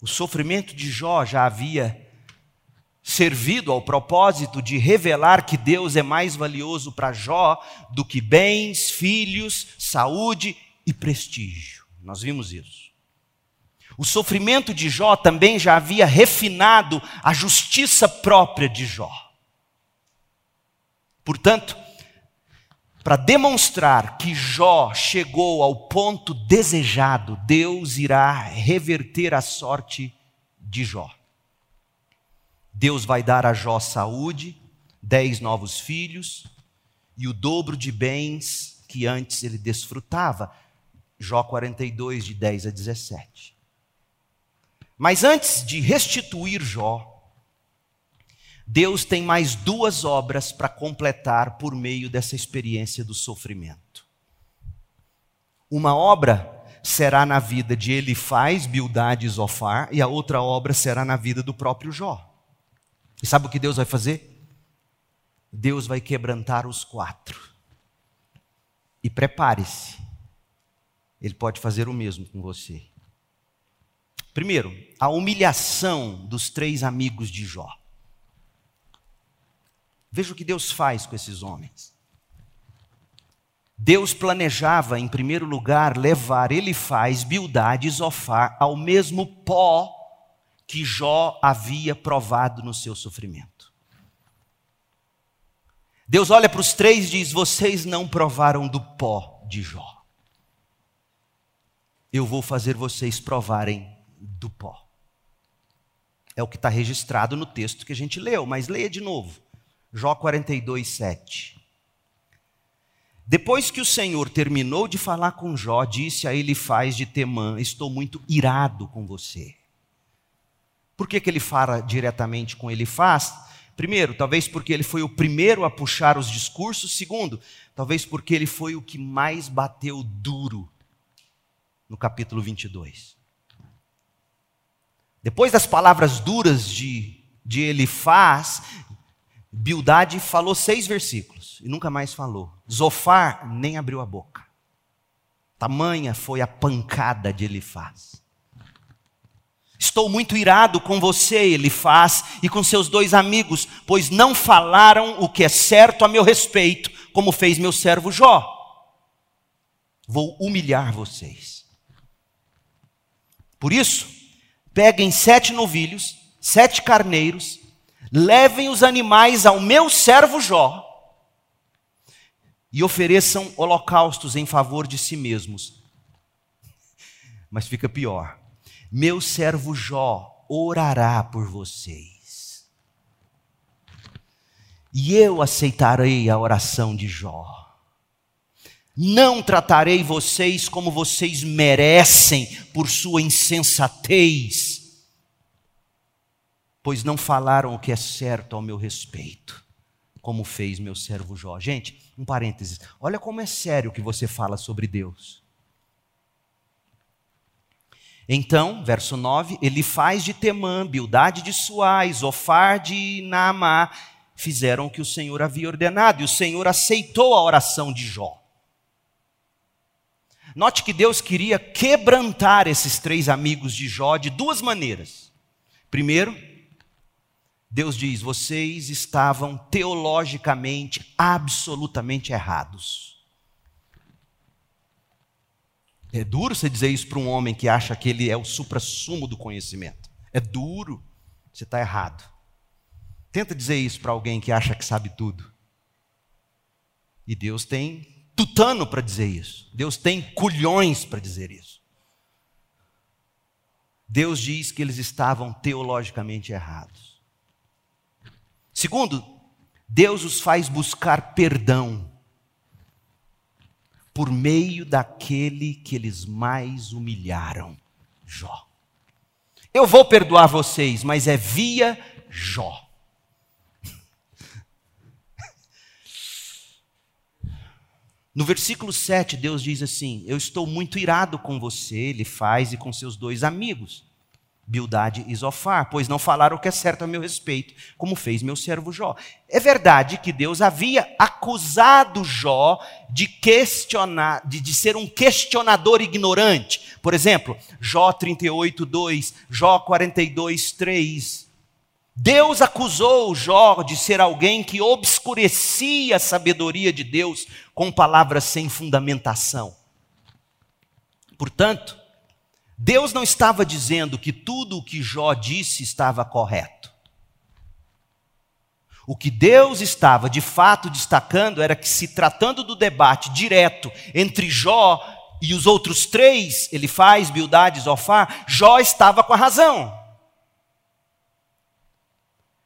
O sofrimento de Jó já havia servido ao propósito de revelar que Deus é mais valioso para Jó do que bens, filhos, saúde e prestígio. Nós vimos isso. O sofrimento de Jó também já havia refinado a justiça própria de Jó. Portanto, para demonstrar que Jó chegou ao ponto desejado, Deus irá reverter a sorte de Jó. Deus vai dar a Jó saúde, dez novos filhos e o dobro de bens que antes ele desfrutava. Jó 42, de 10 a 17. Mas antes de restituir Jó, Deus tem mais duas obras para completar por meio dessa experiência do sofrimento. Uma obra será na vida de Elifaz, Bildade e Zofar, e a outra obra será na vida do próprio Jó. E sabe o que Deus vai fazer? Deus vai quebrantar os quatro. E prepare-se, Ele pode fazer o mesmo com você. Primeiro, a humilhação dos três amigos de Jó. Veja o que Deus faz com esses homens. Deus planejava, em primeiro lugar, levar Elifaz, Bildade e Zofar ao mesmo pó que Jó havia provado no seu sofrimento. Deus olha para os três e diz: Vocês não provaram do pó de Jó. Eu vou fazer vocês provarem do pó. É o que está registrado no texto que a gente leu, mas leia de novo. Jó 42, 7. Depois que o Senhor terminou de falar com Jó, disse a Elifaz de Temã: Estou muito irado com você. Por que, que ele fala diretamente com Elifaz? Primeiro, talvez porque ele foi o primeiro a puxar os discursos. Segundo, talvez porque ele foi o que mais bateu duro no capítulo 22. Depois das palavras duras de, de Elifaz, Bildade falou seis versículos e nunca mais falou. Zofar nem abriu a boca. Tamanha foi a pancada de Elifaz. Estou muito irado com você, Elifaz, e com seus dois amigos, pois não falaram o que é certo a meu respeito, como fez meu servo Jó. Vou humilhar vocês. Por isso, peguem sete novilhos, sete carneiros, levem os animais ao meu servo Jó e ofereçam holocaustos em favor de si mesmos. Mas fica pior. Meu servo Jó orará por vocês. E eu aceitarei a oração de Jó. Não tratarei vocês como vocês merecem por sua insensatez pois não falaram o que é certo ao meu respeito, como fez meu servo Jó. Gente, um parênteses. Olha como é sério que você fala sobre Deus. Então, verso 9, ele faz de Temã, Bildade de Suais, Ofar de Naamá, fizeram o que o Senhor havia ordenado, e o Senhor aceitou a oração de Jó. Note que Deus queria quebrantar esses três amigos de Jó de duas maneiras. Primeiro, Deus diz: vocês estavam teologicamente absolutamente errados. É duro você dizer isso para um homem que acha que ele é o supra-sumo do conhecimento. É duro. Você está errado. Tenta dizer isso para alguém que acha que sabe tudo. E Deus tem tutano para dizer isso. Deus tem culhões para dizer isso. Deus diz que eles estavam teologicamente errados. Segundo, Deus os faz buscar perdão por meio daquele que eles mais humilharam, Jó. Eu vou perdoar vocês, mas é via Jó. No versículo 7, Deus diz assim: Eu estou muito irado com você, ele faz, e com seus dois amigos. Bildade e Zofar, pois não falaram o que é certo a meu respeito, como fez meu servo Jó. É verdade que Deus havia acusado Jó de questionar, de, de ser um questionador ignorante. Por exemplo, Jó 38, 2, Jó 42, 3. Deus acusou Jó de ser alguém que obscurecia a sabedoria de Deus com palavras sem fundamentação. Portanto, Deus não estava dizendo que tudo o que Jó disse estava correto. O que Deus estava de fato destacando era que, se tratando do debate direto entre Jó e os outros três, ele faz, Bildade, Zofar, Jó estava com a razão.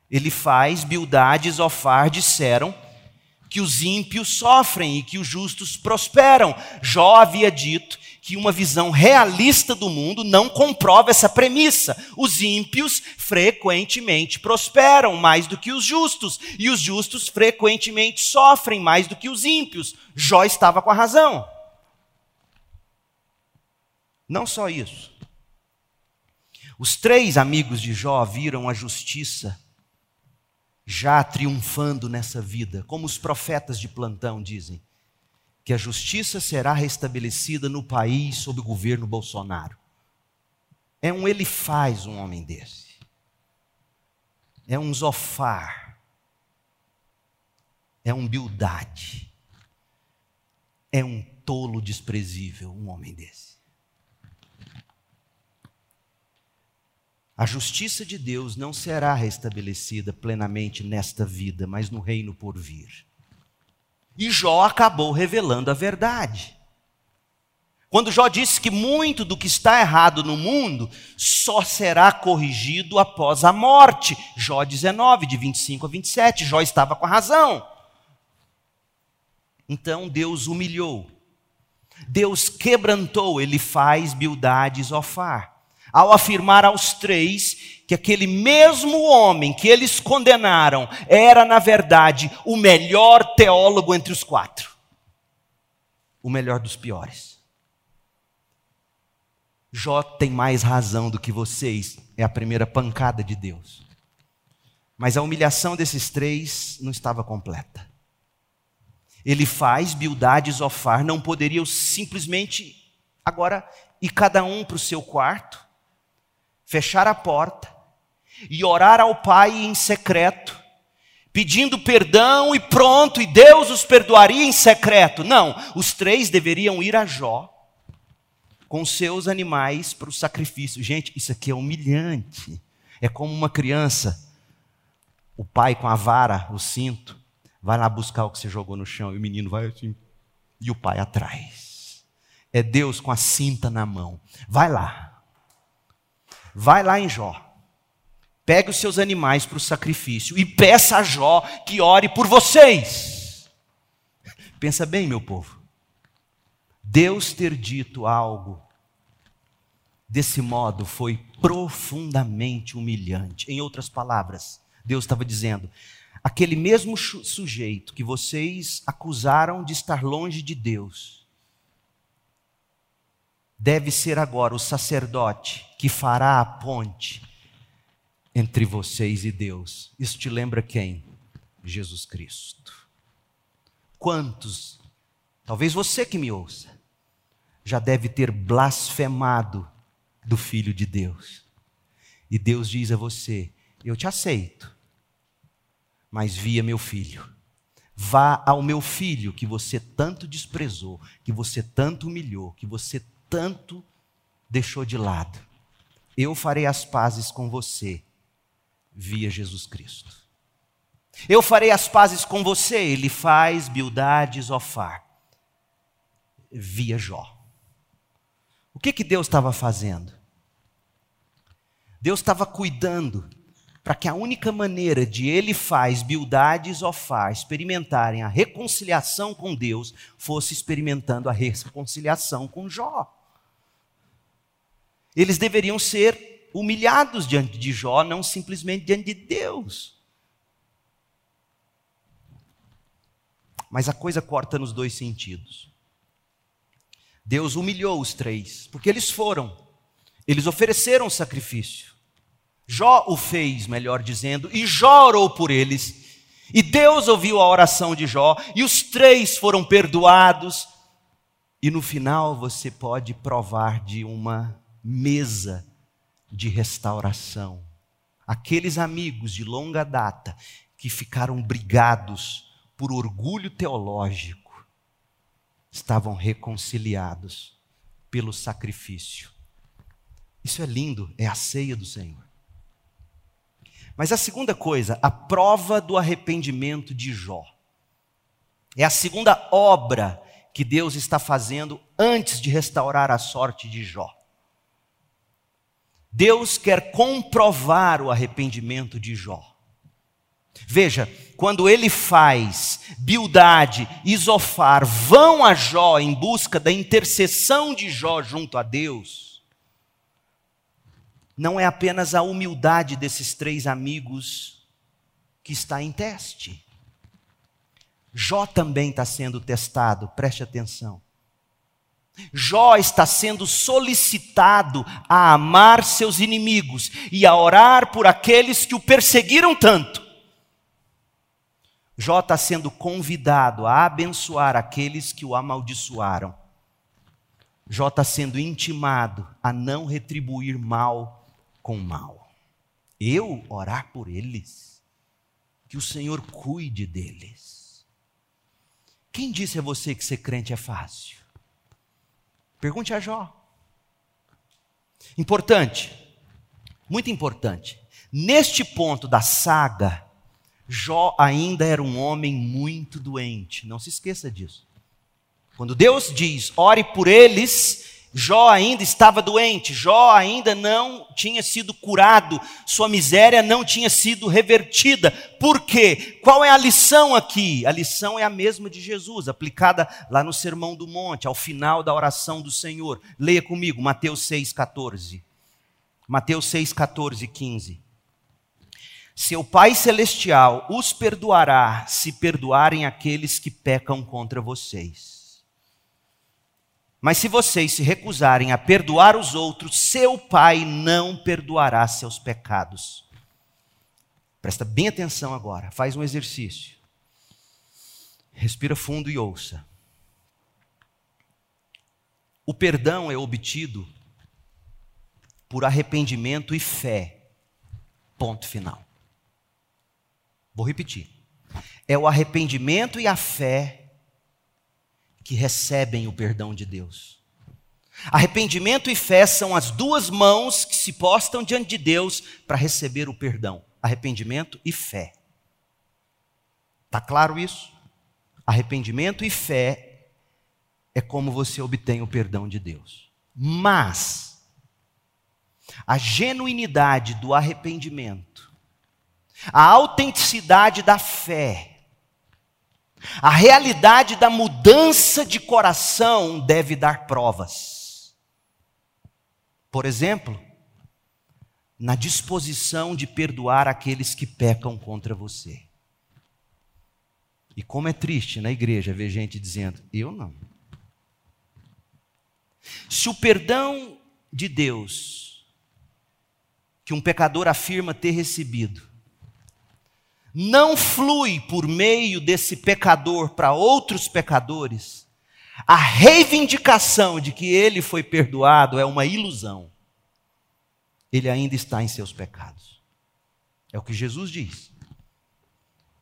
Ele faz, Bildade e Zofar disseram que os ímpios sofrem e que os justos prosperam. Jó havia dito que uma visão realista do mundo não comprova essa premissa. Os ímpios frequentemente prosperam mais do que os justos, e os justos frequentemente sofrem mais do que os ímpios. Jó estava com a razão. Não só isso. Os três amigos de Jó viram a justiça já triunfando nessa vida, como os profetas de plantão dizem que a justiça será restabelecida no país sob o governo Bolsonaro. É um ele faz um homem desse. É um Zofar. É um Bildade. É um tolo desprezível um homem desse. A justiça de Deus não será restabelecida plenamente nesta vida, mas no reino por vir. E Jó acabou revelando a verdade. Quando Jó disse que muito do que está errado no mundo só será corrigido após a morte. Jó 19, de 25 a 27. Jó estava com a razão. Então Deus humilhou. Deus quebrantou, ele faz Bildade e Zofar. Ao afirmar aos três que aquele mesmo homem que eles condenaram era, na verdade, o melhor teólogo entre os quatro. O melhor dos piores. Jó tem mais razão do que vocês, é a primeira pancada de Deus. Mas a humilhação desses três não estava completa. Ele faz, Bildade e Zofar não poderiam simplesmente agora ir cada um para o seu quarto, fechar a porta e orar ao Pai em secreto, pedindo perdão e pronto, e Deus os perdoaria em secreto. Não, os três deveriam ir a Jó com seus animais para o sacrifício. Gente, isso aqui é humilhante. É como uma criança, o pai com a vara, o cinto, vai lá buscar o que você jogou no chão e o menino vai assim, e o pai atrás. É Deus com a cinta na mão. Vai lá. Vai lá em Jó. Pegue os seus animais para o sacrifício e peça a Jó que ore por vocês. Pensa bem, meu povo. Deus ter dito algo desse modo foi profundamente humilhante. Em outras palavras, Deus estava dizendo: aquele mesmo sujeito que vocês acusaram de estar longe de Deus, deve ser agora o sacerdote que fará a ponte entre vocês e Deus. Isso te lembra quem? Jesus Cristo. Quantos, talvez você que me ouça, já deve ter blasfemado do Filho de Deus. E Deus diz a você: Eu te aceito, mas via meu filho. Vá ao meu filho que você tanto desprezou, que você tanto humilhou, que você tanto deixou de lado. Eu farei as pazes com você via Jesus Cristo. Eu farei as pazes com você, ele faz Bildade Zofar, via Jó. O que, que Deus estava fazendo? Deus estava cuidando para que a única maneira de ele faz Bildade e Zofar experimentarem a reconciliação com Deus fosse experimentando a reconciliação com Jó. Eles deveriam ser humilhados diante de Jó, não simplesmente diante de Deus. Mas a coisa corta nos dois sentidos. Deus humilhou os três, porque eles foram, eles ofereceram sacrifício. Jó o fez, melhor dizendo, e Jó orou por eles. E Deus ouviu a oração de Jó, e os três foram perdoados. E no final você pode provar de uma mesa de restauração. Aqueles amigos de longa data que ficaram brigados por orgulho teológico estavam reconciliados pelo sacrifício. Isso é lindo, é a ceia do Senhor. Mas a segunda coisa, a prova do arrependimento de Jó. É a segunda obra que Deus está fazendo antes de restaurar a sorte de Jó. Deus quer comprovar o arrependimento de Jó. Veja, quando ele faz Bildade e Zofar vão a Jó em busca da intercessão de Jó junto a Deus, não é apenas a humildade desses três amigos que está em teste. Jó também está sendo testado, preste atenção. Jó está sendo solicitado a amar seus inimigos e a orar por aqueles que o perseguiram tanto. Jó está sendo convidado a abençoar aqueles que o amaldiçoaram. Jó está sendo intimado a não retribuir mal com mal. Eu orar por eles, que o Senhor cuide deles. Quem disse a você que ser crente é fácil? Pergunte a Jó. Importante, muito importante. Neste ponto da saga, Jó ainda era um homem muito doente. Não se esqueça disso. Quando Deus diz, ore por eles, Jó ainda estava doente, Jó ainda não tinha sido curado, sua miséria não tinha sido revertida. Por quê? Qual é a lição aqui? A lição é a mesma de Jesus, aplicada lá no Sermão do Monte, ao final da oração do Senhor. Leia comigo, Mateus 6,14. Mateus 6, 14 e 15. Seu Pai Celestial os perdoará se perdoarem aqueles que pecam contra vocês. Mas se vocês se recusarem a perdoar os outros, seu Pai não perdoará seus pecados. Presta bem atenção agora, faz um exercício. Respira fundo e ouça. O perdão é obtido por arrependimento e fé. Ponto final. Vou repetir. É o arrependimento e a fé que recebem o perdão de Deus. Arrependimento e fé são as duas mãos que se postam diante de Deus para receber o perdão. Arrependimento e fé. Está claro isso? Arrependimento e fé é como você obtém o perdão de Deus. Mas a genuinidade do arrependimento a autenticidade da fé, a realidade da mudança de coração deve dar provas. Por exemplo, na disposição de perdoar aqueles que pecam contra você. E como é triste na igreja ver gente dizendo: Eu não. Se o perdão de Deus, que um pecador afirma ter recebido, não flui por meio desse pecador para outros pecadores, a reivindicação de que ele foi perdoado é uma ilusão. Ele ainda está em seus pecados. É o que Jesus diz.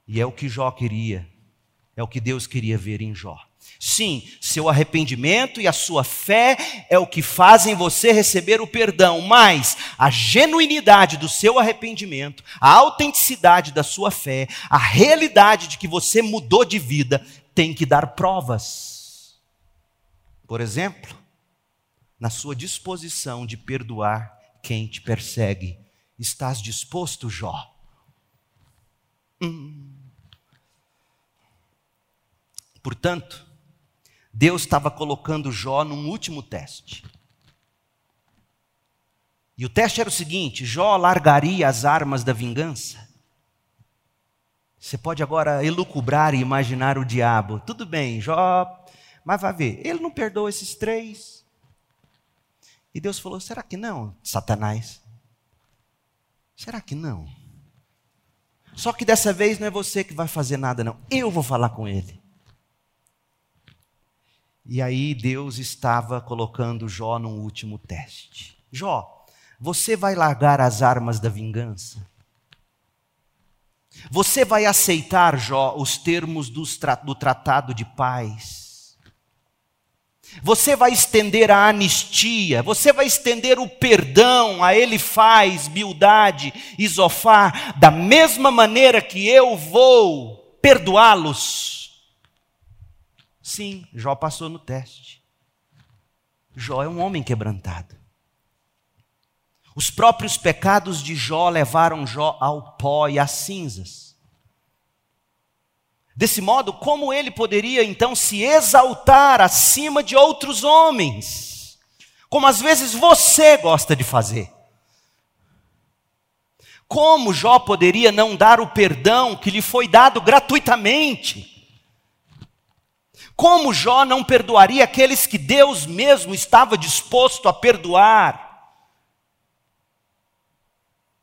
E é o que Jó queria. É o que Deus queria ver em Jó. Sim, seu arrependimento e a sua fé é o que fazem você receber o perdão, mas a genuinidade do seu arrependimento, a autenticidade da sua fé, a realidade de que você mudou de vida, tem que dar provas. Por exemplo, na sua disposição de perdoar quem te persegue. Estás disposto, Jó? Hum. Portanto, Deus estava colocando Jó num último teste. E o teste era o seguinte: Jó largaria as armas da vingança. Você pode agora elucubrar e imaginar o diabo. Tudo bem, Jó, mas vai ver, ele não perdoa esses três. E Deus falou: será que não, Satanás? Será que não? Só que dessa vez não é você que vai fazer nada, não. Eu vou falar com ele. E aí Deus estava colocando Jó num último teste. Jó, você vai largar as armas da vingança? Você vai aceitar, Jó, os termos do tratado de paz? Você vai estender a anistia, você vai estender o perdão a ele faz, Bildade, Isofar, da mesma maneira que eu vou perdoá-los. Sim, Jó passou no teste. Jó é um homem quebrantado. Os próprios pecados de Jó levaram Jó ao pó e às cinzas. Desse modo, como ele poderia então se exaltar acima de outros homens? Como às vezes você gosta de fazer. Como Jó poderia não dar o perdão que lhe foi dado gratuitamente? Como Jó não perdoaria aqueles que Deus mesmo estava disposto a perdoar?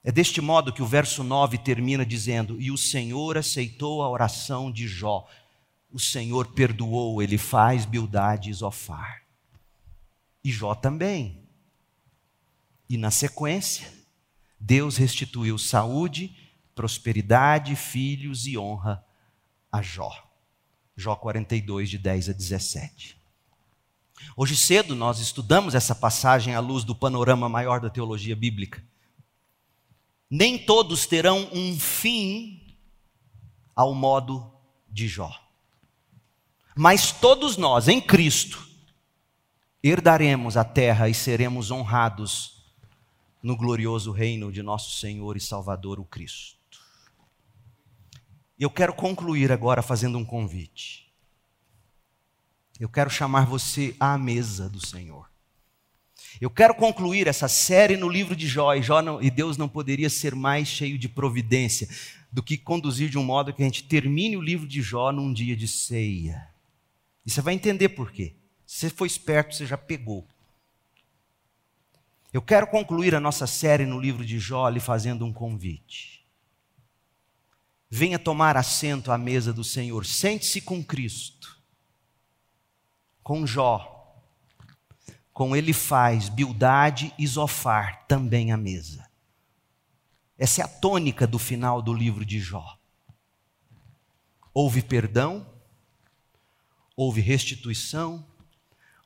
É deste modo que o verso 9 termina dizendo: E o Senhor aceitou a oração de Jó. O Senhor perdoou, ele faz Bildade e Zofar. E Jó também. E na sequência, Deus restituiu saúde, prosperidade, filhos e honra a Jó. Jó 42, de 10 a 17. Hoje cedo nós estudamos essa passagem à luz do panorama maior da teologia bíblica. Nem todos terão um fim ao modo de Jó. Mas todos nós, em Cristo, herdaremos a terra e seremos honrados no glorioso reino de nosso Senhor e Salvador, o Cristo. Eu quero concluir agora fazendo um convite. Eu quero chamar você à mesa do Senhor. Eu quero concluir essa série no livro de Jó, e, Jó não, e Deus não poderia ser mais cheio de providência do que conduzir de um modo que a gente termine o livro de Jó num dia de ceia. E você vai entender por quê. Se você for esperto, você já pegou. Eu quero concluir a nossa série no livro de Jó lhe fazendo um convite. Venha tomar assento à mesa do Senhor, sente-se com Cristo, com Jó, com ele faz Bildade e Zofar também à mesa. Essa é a tônica do final do livro de Jó. Houve perdão, houve restituição,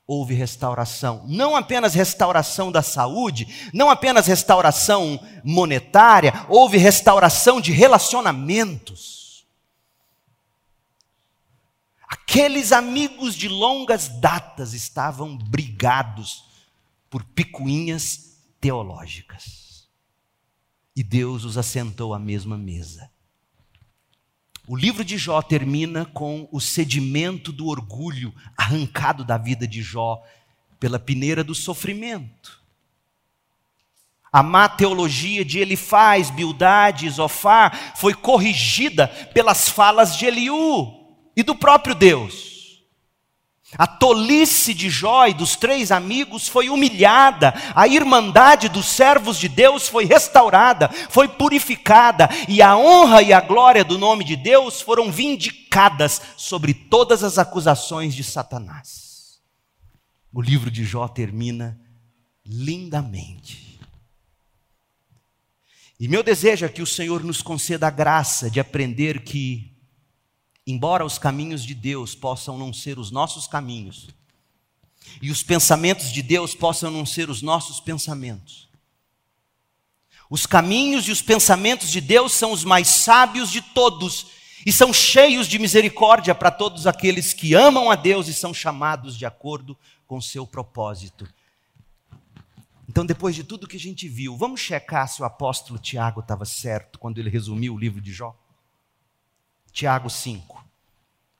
houve restauração. Não apenas restauração da saúde, não apenas restauração monetária, houve restauração de relacionamentos. Aqueles amigos de longas datas estavam brigados por picuinhas teológicas. E Deus os assentou à mesma mesa. O livro de Jó termina com o sedimento do orgulho arrancado da vida de Jó pela peneira do sofrimento. A má teologia de Elifaz, Bildade Zofar foi corrigida pelas falas de Eliú e do próprio Deus. A tolice de Jó e dos três amigos foi humilhada, a irmandade dos servos de Deus foi restaurada, foi purificada, e a honra e a glória do nome de Deus foram vindicadas sobre todas as acusações de Satanás. O livro de Jó termina lindamente. E meu desejo é que o Senhor nos conceda a graça de aprender que Embora os caminhos de Deus possam não ser os nossos caminhos, e os pensamentos de Deus possam não ser os nossos pensamentos, os caminhos e os pensamentos de Deus são os mais sábios de todos e são cheios de misericórdia para todos aqueles que amam a Deus e são chamados de acordo com seu propósito. Então, depois de tudo que a gente viu, vamos checar se o apóstolo Tiago estava certo quando ele resumiu o livro de Jó? Tiago 5,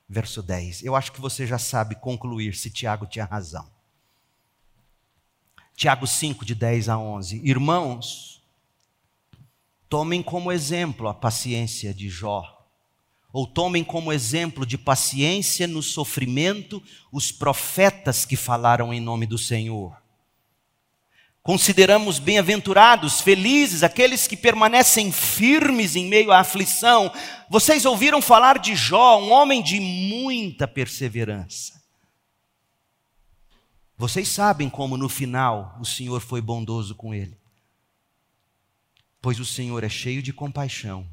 verso 10. Eu acho que você já sabe concluir se Tiago tinha razão. Tiago 5, de 10 a 11. Irmãos, tomem como exemplo a paciência de Jó, ou tomem como exemplo de paciência no sofrimento os profetas que falaram em nome do Senhor. Consideramos bem-aventurados, felizes, aqueles que permanecem firmes em meio à aflição. Vocês ouviram falar de Jó, um homem de muita perseverança. Vocês sabem como no final o Senhor foi bondoso com ele. Pois o Senhor é cheio de compaixão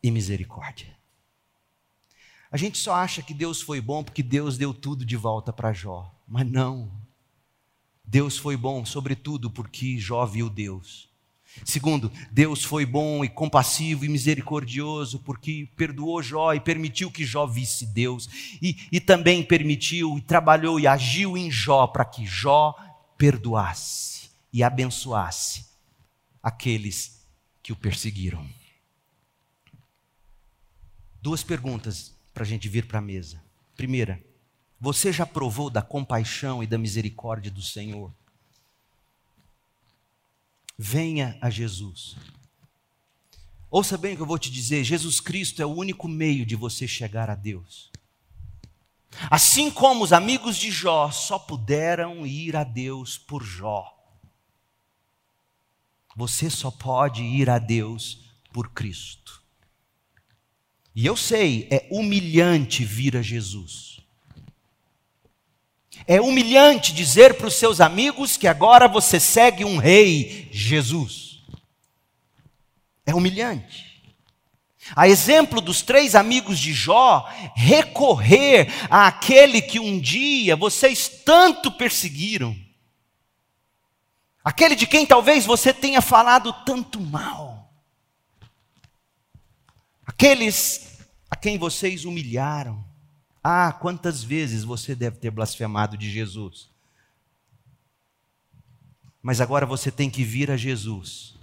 e misericórdia. A gente só acha que Deus foi bom porque Deus deu tudo de volta para Jó, mas não. Deus foi bom, sobretudo porque Jó viu Deus. Segundo, Deus foi bom e compassivo e misericordioso porque perdoou Jó e permitiu que Jó visse Deus. E, e também permitiu e trabalhou e agiu em Jó para que Jó perdoasse e abençoasse aqueles que o perseguiram. Duas perguntas para a gente vir para a mesa. Primeira, você já provou da compaixão e da misericórdia do Senhor? Venha a Jesus. Ouça bem o que eu vou te dizer: Jesus Cristo é o único meio de você chegar a Deus. Assim como os amigos de Jó só puderam ir a Deus por Jó, você só pode ir a Deus por Cristo. E eu sei, é humilhante vir a Jesus. É humilhante dizer para os seus amigos que agora você segue um rei, Jesus. É humilhante. A exemplo dos três amigos de Jó, recorrer àquele que um dia vocês tanto perseguiram, aquele de quem talvez você tenha falado tanto mal, aqueles a quem vocês humilharam, ah, quantas vezes você deve ter blasfemado de Jesus. Mas agora você tem que vir a Jesus,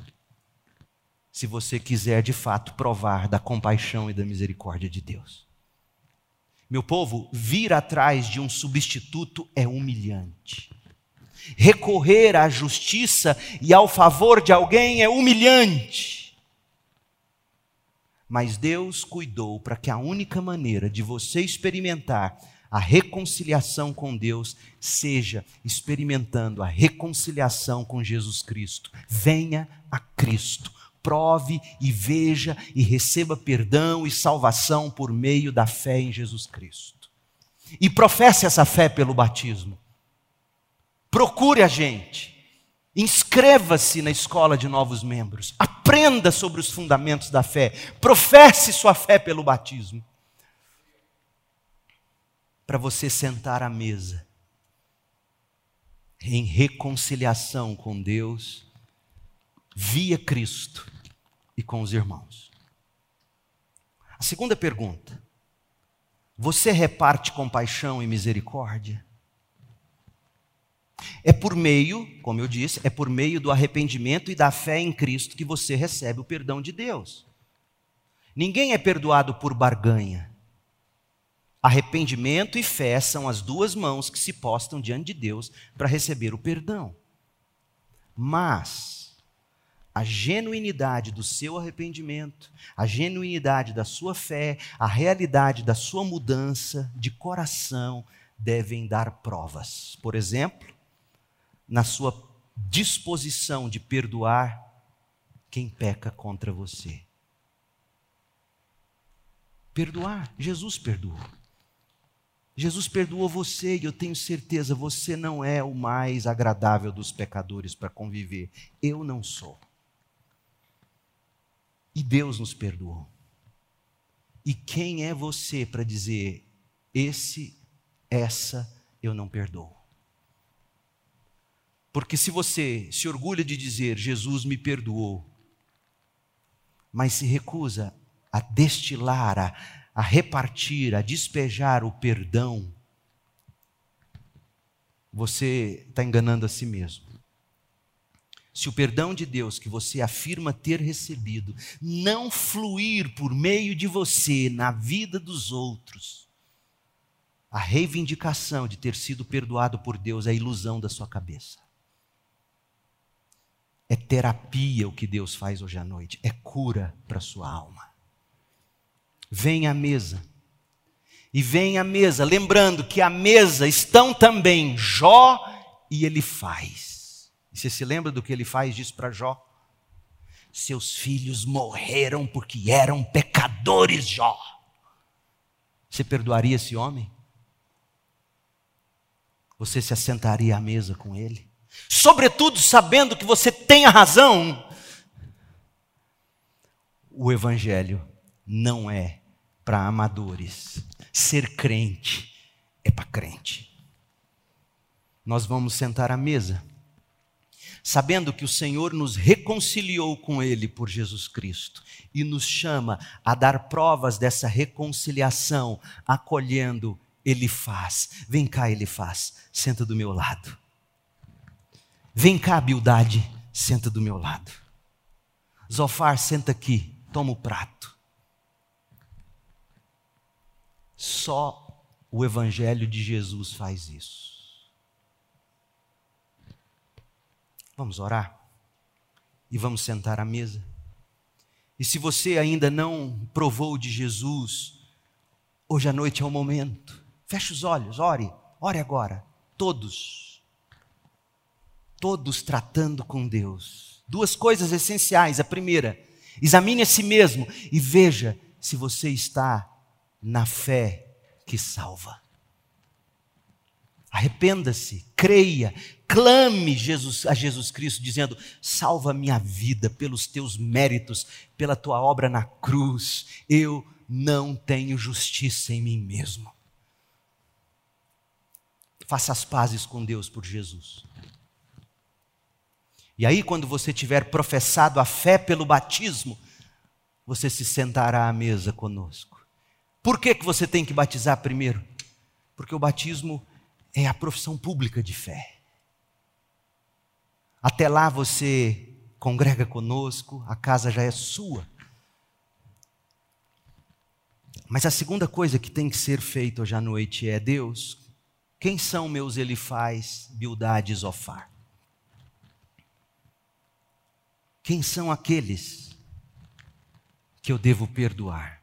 se você quiser de fato provar da compaixão e da misericórdia de Deus. Meu povo, vir atrás de um substituto é humilhante. Recorrer à justiça e ao favor de alguém é humilhante. Mas Deus cuidou para que a única maneira de você experimentar a reconciliação com Deus seja experimentando a reconciliação com Jesus Cristo. Venha a Cristo, prove e veja e receba perdão e salvação por meio da fé em Jesus Cristo. E professe essa fé pelo batismo. Procure a gente. Inscreva-se na escola de novos membros. Aprenda sobre os fundamentos da fé. Professe sua fé pelo batismo. Para você sentar à mesa em reconciliação com Deus via Cristo e com os irmãos. A segunda pergunta: você reparte compaixão e misericórdia? É por meio, como eu disse, é por meio do arrependimento e da fé em Cristo que você recebe o perdão de Deus. Ninguém é perdoado por barganha. Arrependimento e fé são as duas mãos que se postam diante de Deus para receber o perdão. Mas a genuinidade do seu arrependimento, a genuinidade da sua fé, a realidade da sua mudança de coração devem dar provas. Por exemplo, na sua disposição de perdoar quem peca contra você. Perdoar, Jesus perdoou. Jesus perdoou você e eu tenho certeza, você não é o mais agradável dos pecadores para conviver. Eu não sou. E Deus nos perdoou. E quem é você para dizer, esse, essa, eu não perdoo? Porque se você se orgulha de dizer, Jesus me perdoou, mas se recusa a destilar, a, a repartir, a despejar o perdão, você está enganando a si mesmo. Se o perdão de Deus que você afirma ter recebido não fluir por meio de você na vida dos outros, a reivindicação de ter sido perdoado por Deus é ilusão da sua cabeça. É terapia o que Deus faz hoje à noite, é cura para a sua alma. Vem à mesa. E vem à mesa, lembrando que à mesa estão também Jó e ele faz. Você se lembra do que ele faz disso para Jó? Seus filhos morreram porque eram pecadores, Jó. Você perdoaria esse homem? Você se assentaria à mesa com ele? Sobretudo sabendo que você tem a razão. O Evangelho não é para amadores. Ser crente é para crente. Nós vamos sentar à mesa, sabendo que o Senhor nos reconciliou com Ele por Jesus Cristo e nos chama a dar provas dessa reconciliação, acolhendo Ele faz. Vem cá, Ele faz, senta do meu lado. Vem cá, Bildade, senta do meu lado. Zofar, senta aqui, toma o prato. Só o Evangelho de Jesus faz isso. Vamos orar e vamos sentar à mesa. E se você ainda não provou de Jesus, hoje à noite é o momento. Feche os olhos, ore, ore agora, todos. Todos tratando com Deus. Duas coisas essenciais. A primeira, examine a si mesmo e veja se você está na fé que salva. Arrependa-se, creia, clame Jesus, a Jesus Cristo, dizendo: salva minha vida pelos teus méritos, pela tua obra na cruz. Eu não tenho justiça em mim mesmo. Faça as pazes com Deus por Jesus. E aí, quando você tiver professado a fé pelo batismo, você se sentará à mesa conosco por que, que você tem que batizar primeiro? Porque o batismo é a profissão pública de fé. Até lá você congrega conosco, a casa já é sua. Mas a segunda coisa que tem que ser feita hoje à noite é: Deus, Quem são meus Elifaz, Bildade e Zofar? Quem são aqueles que eu devo perdoar?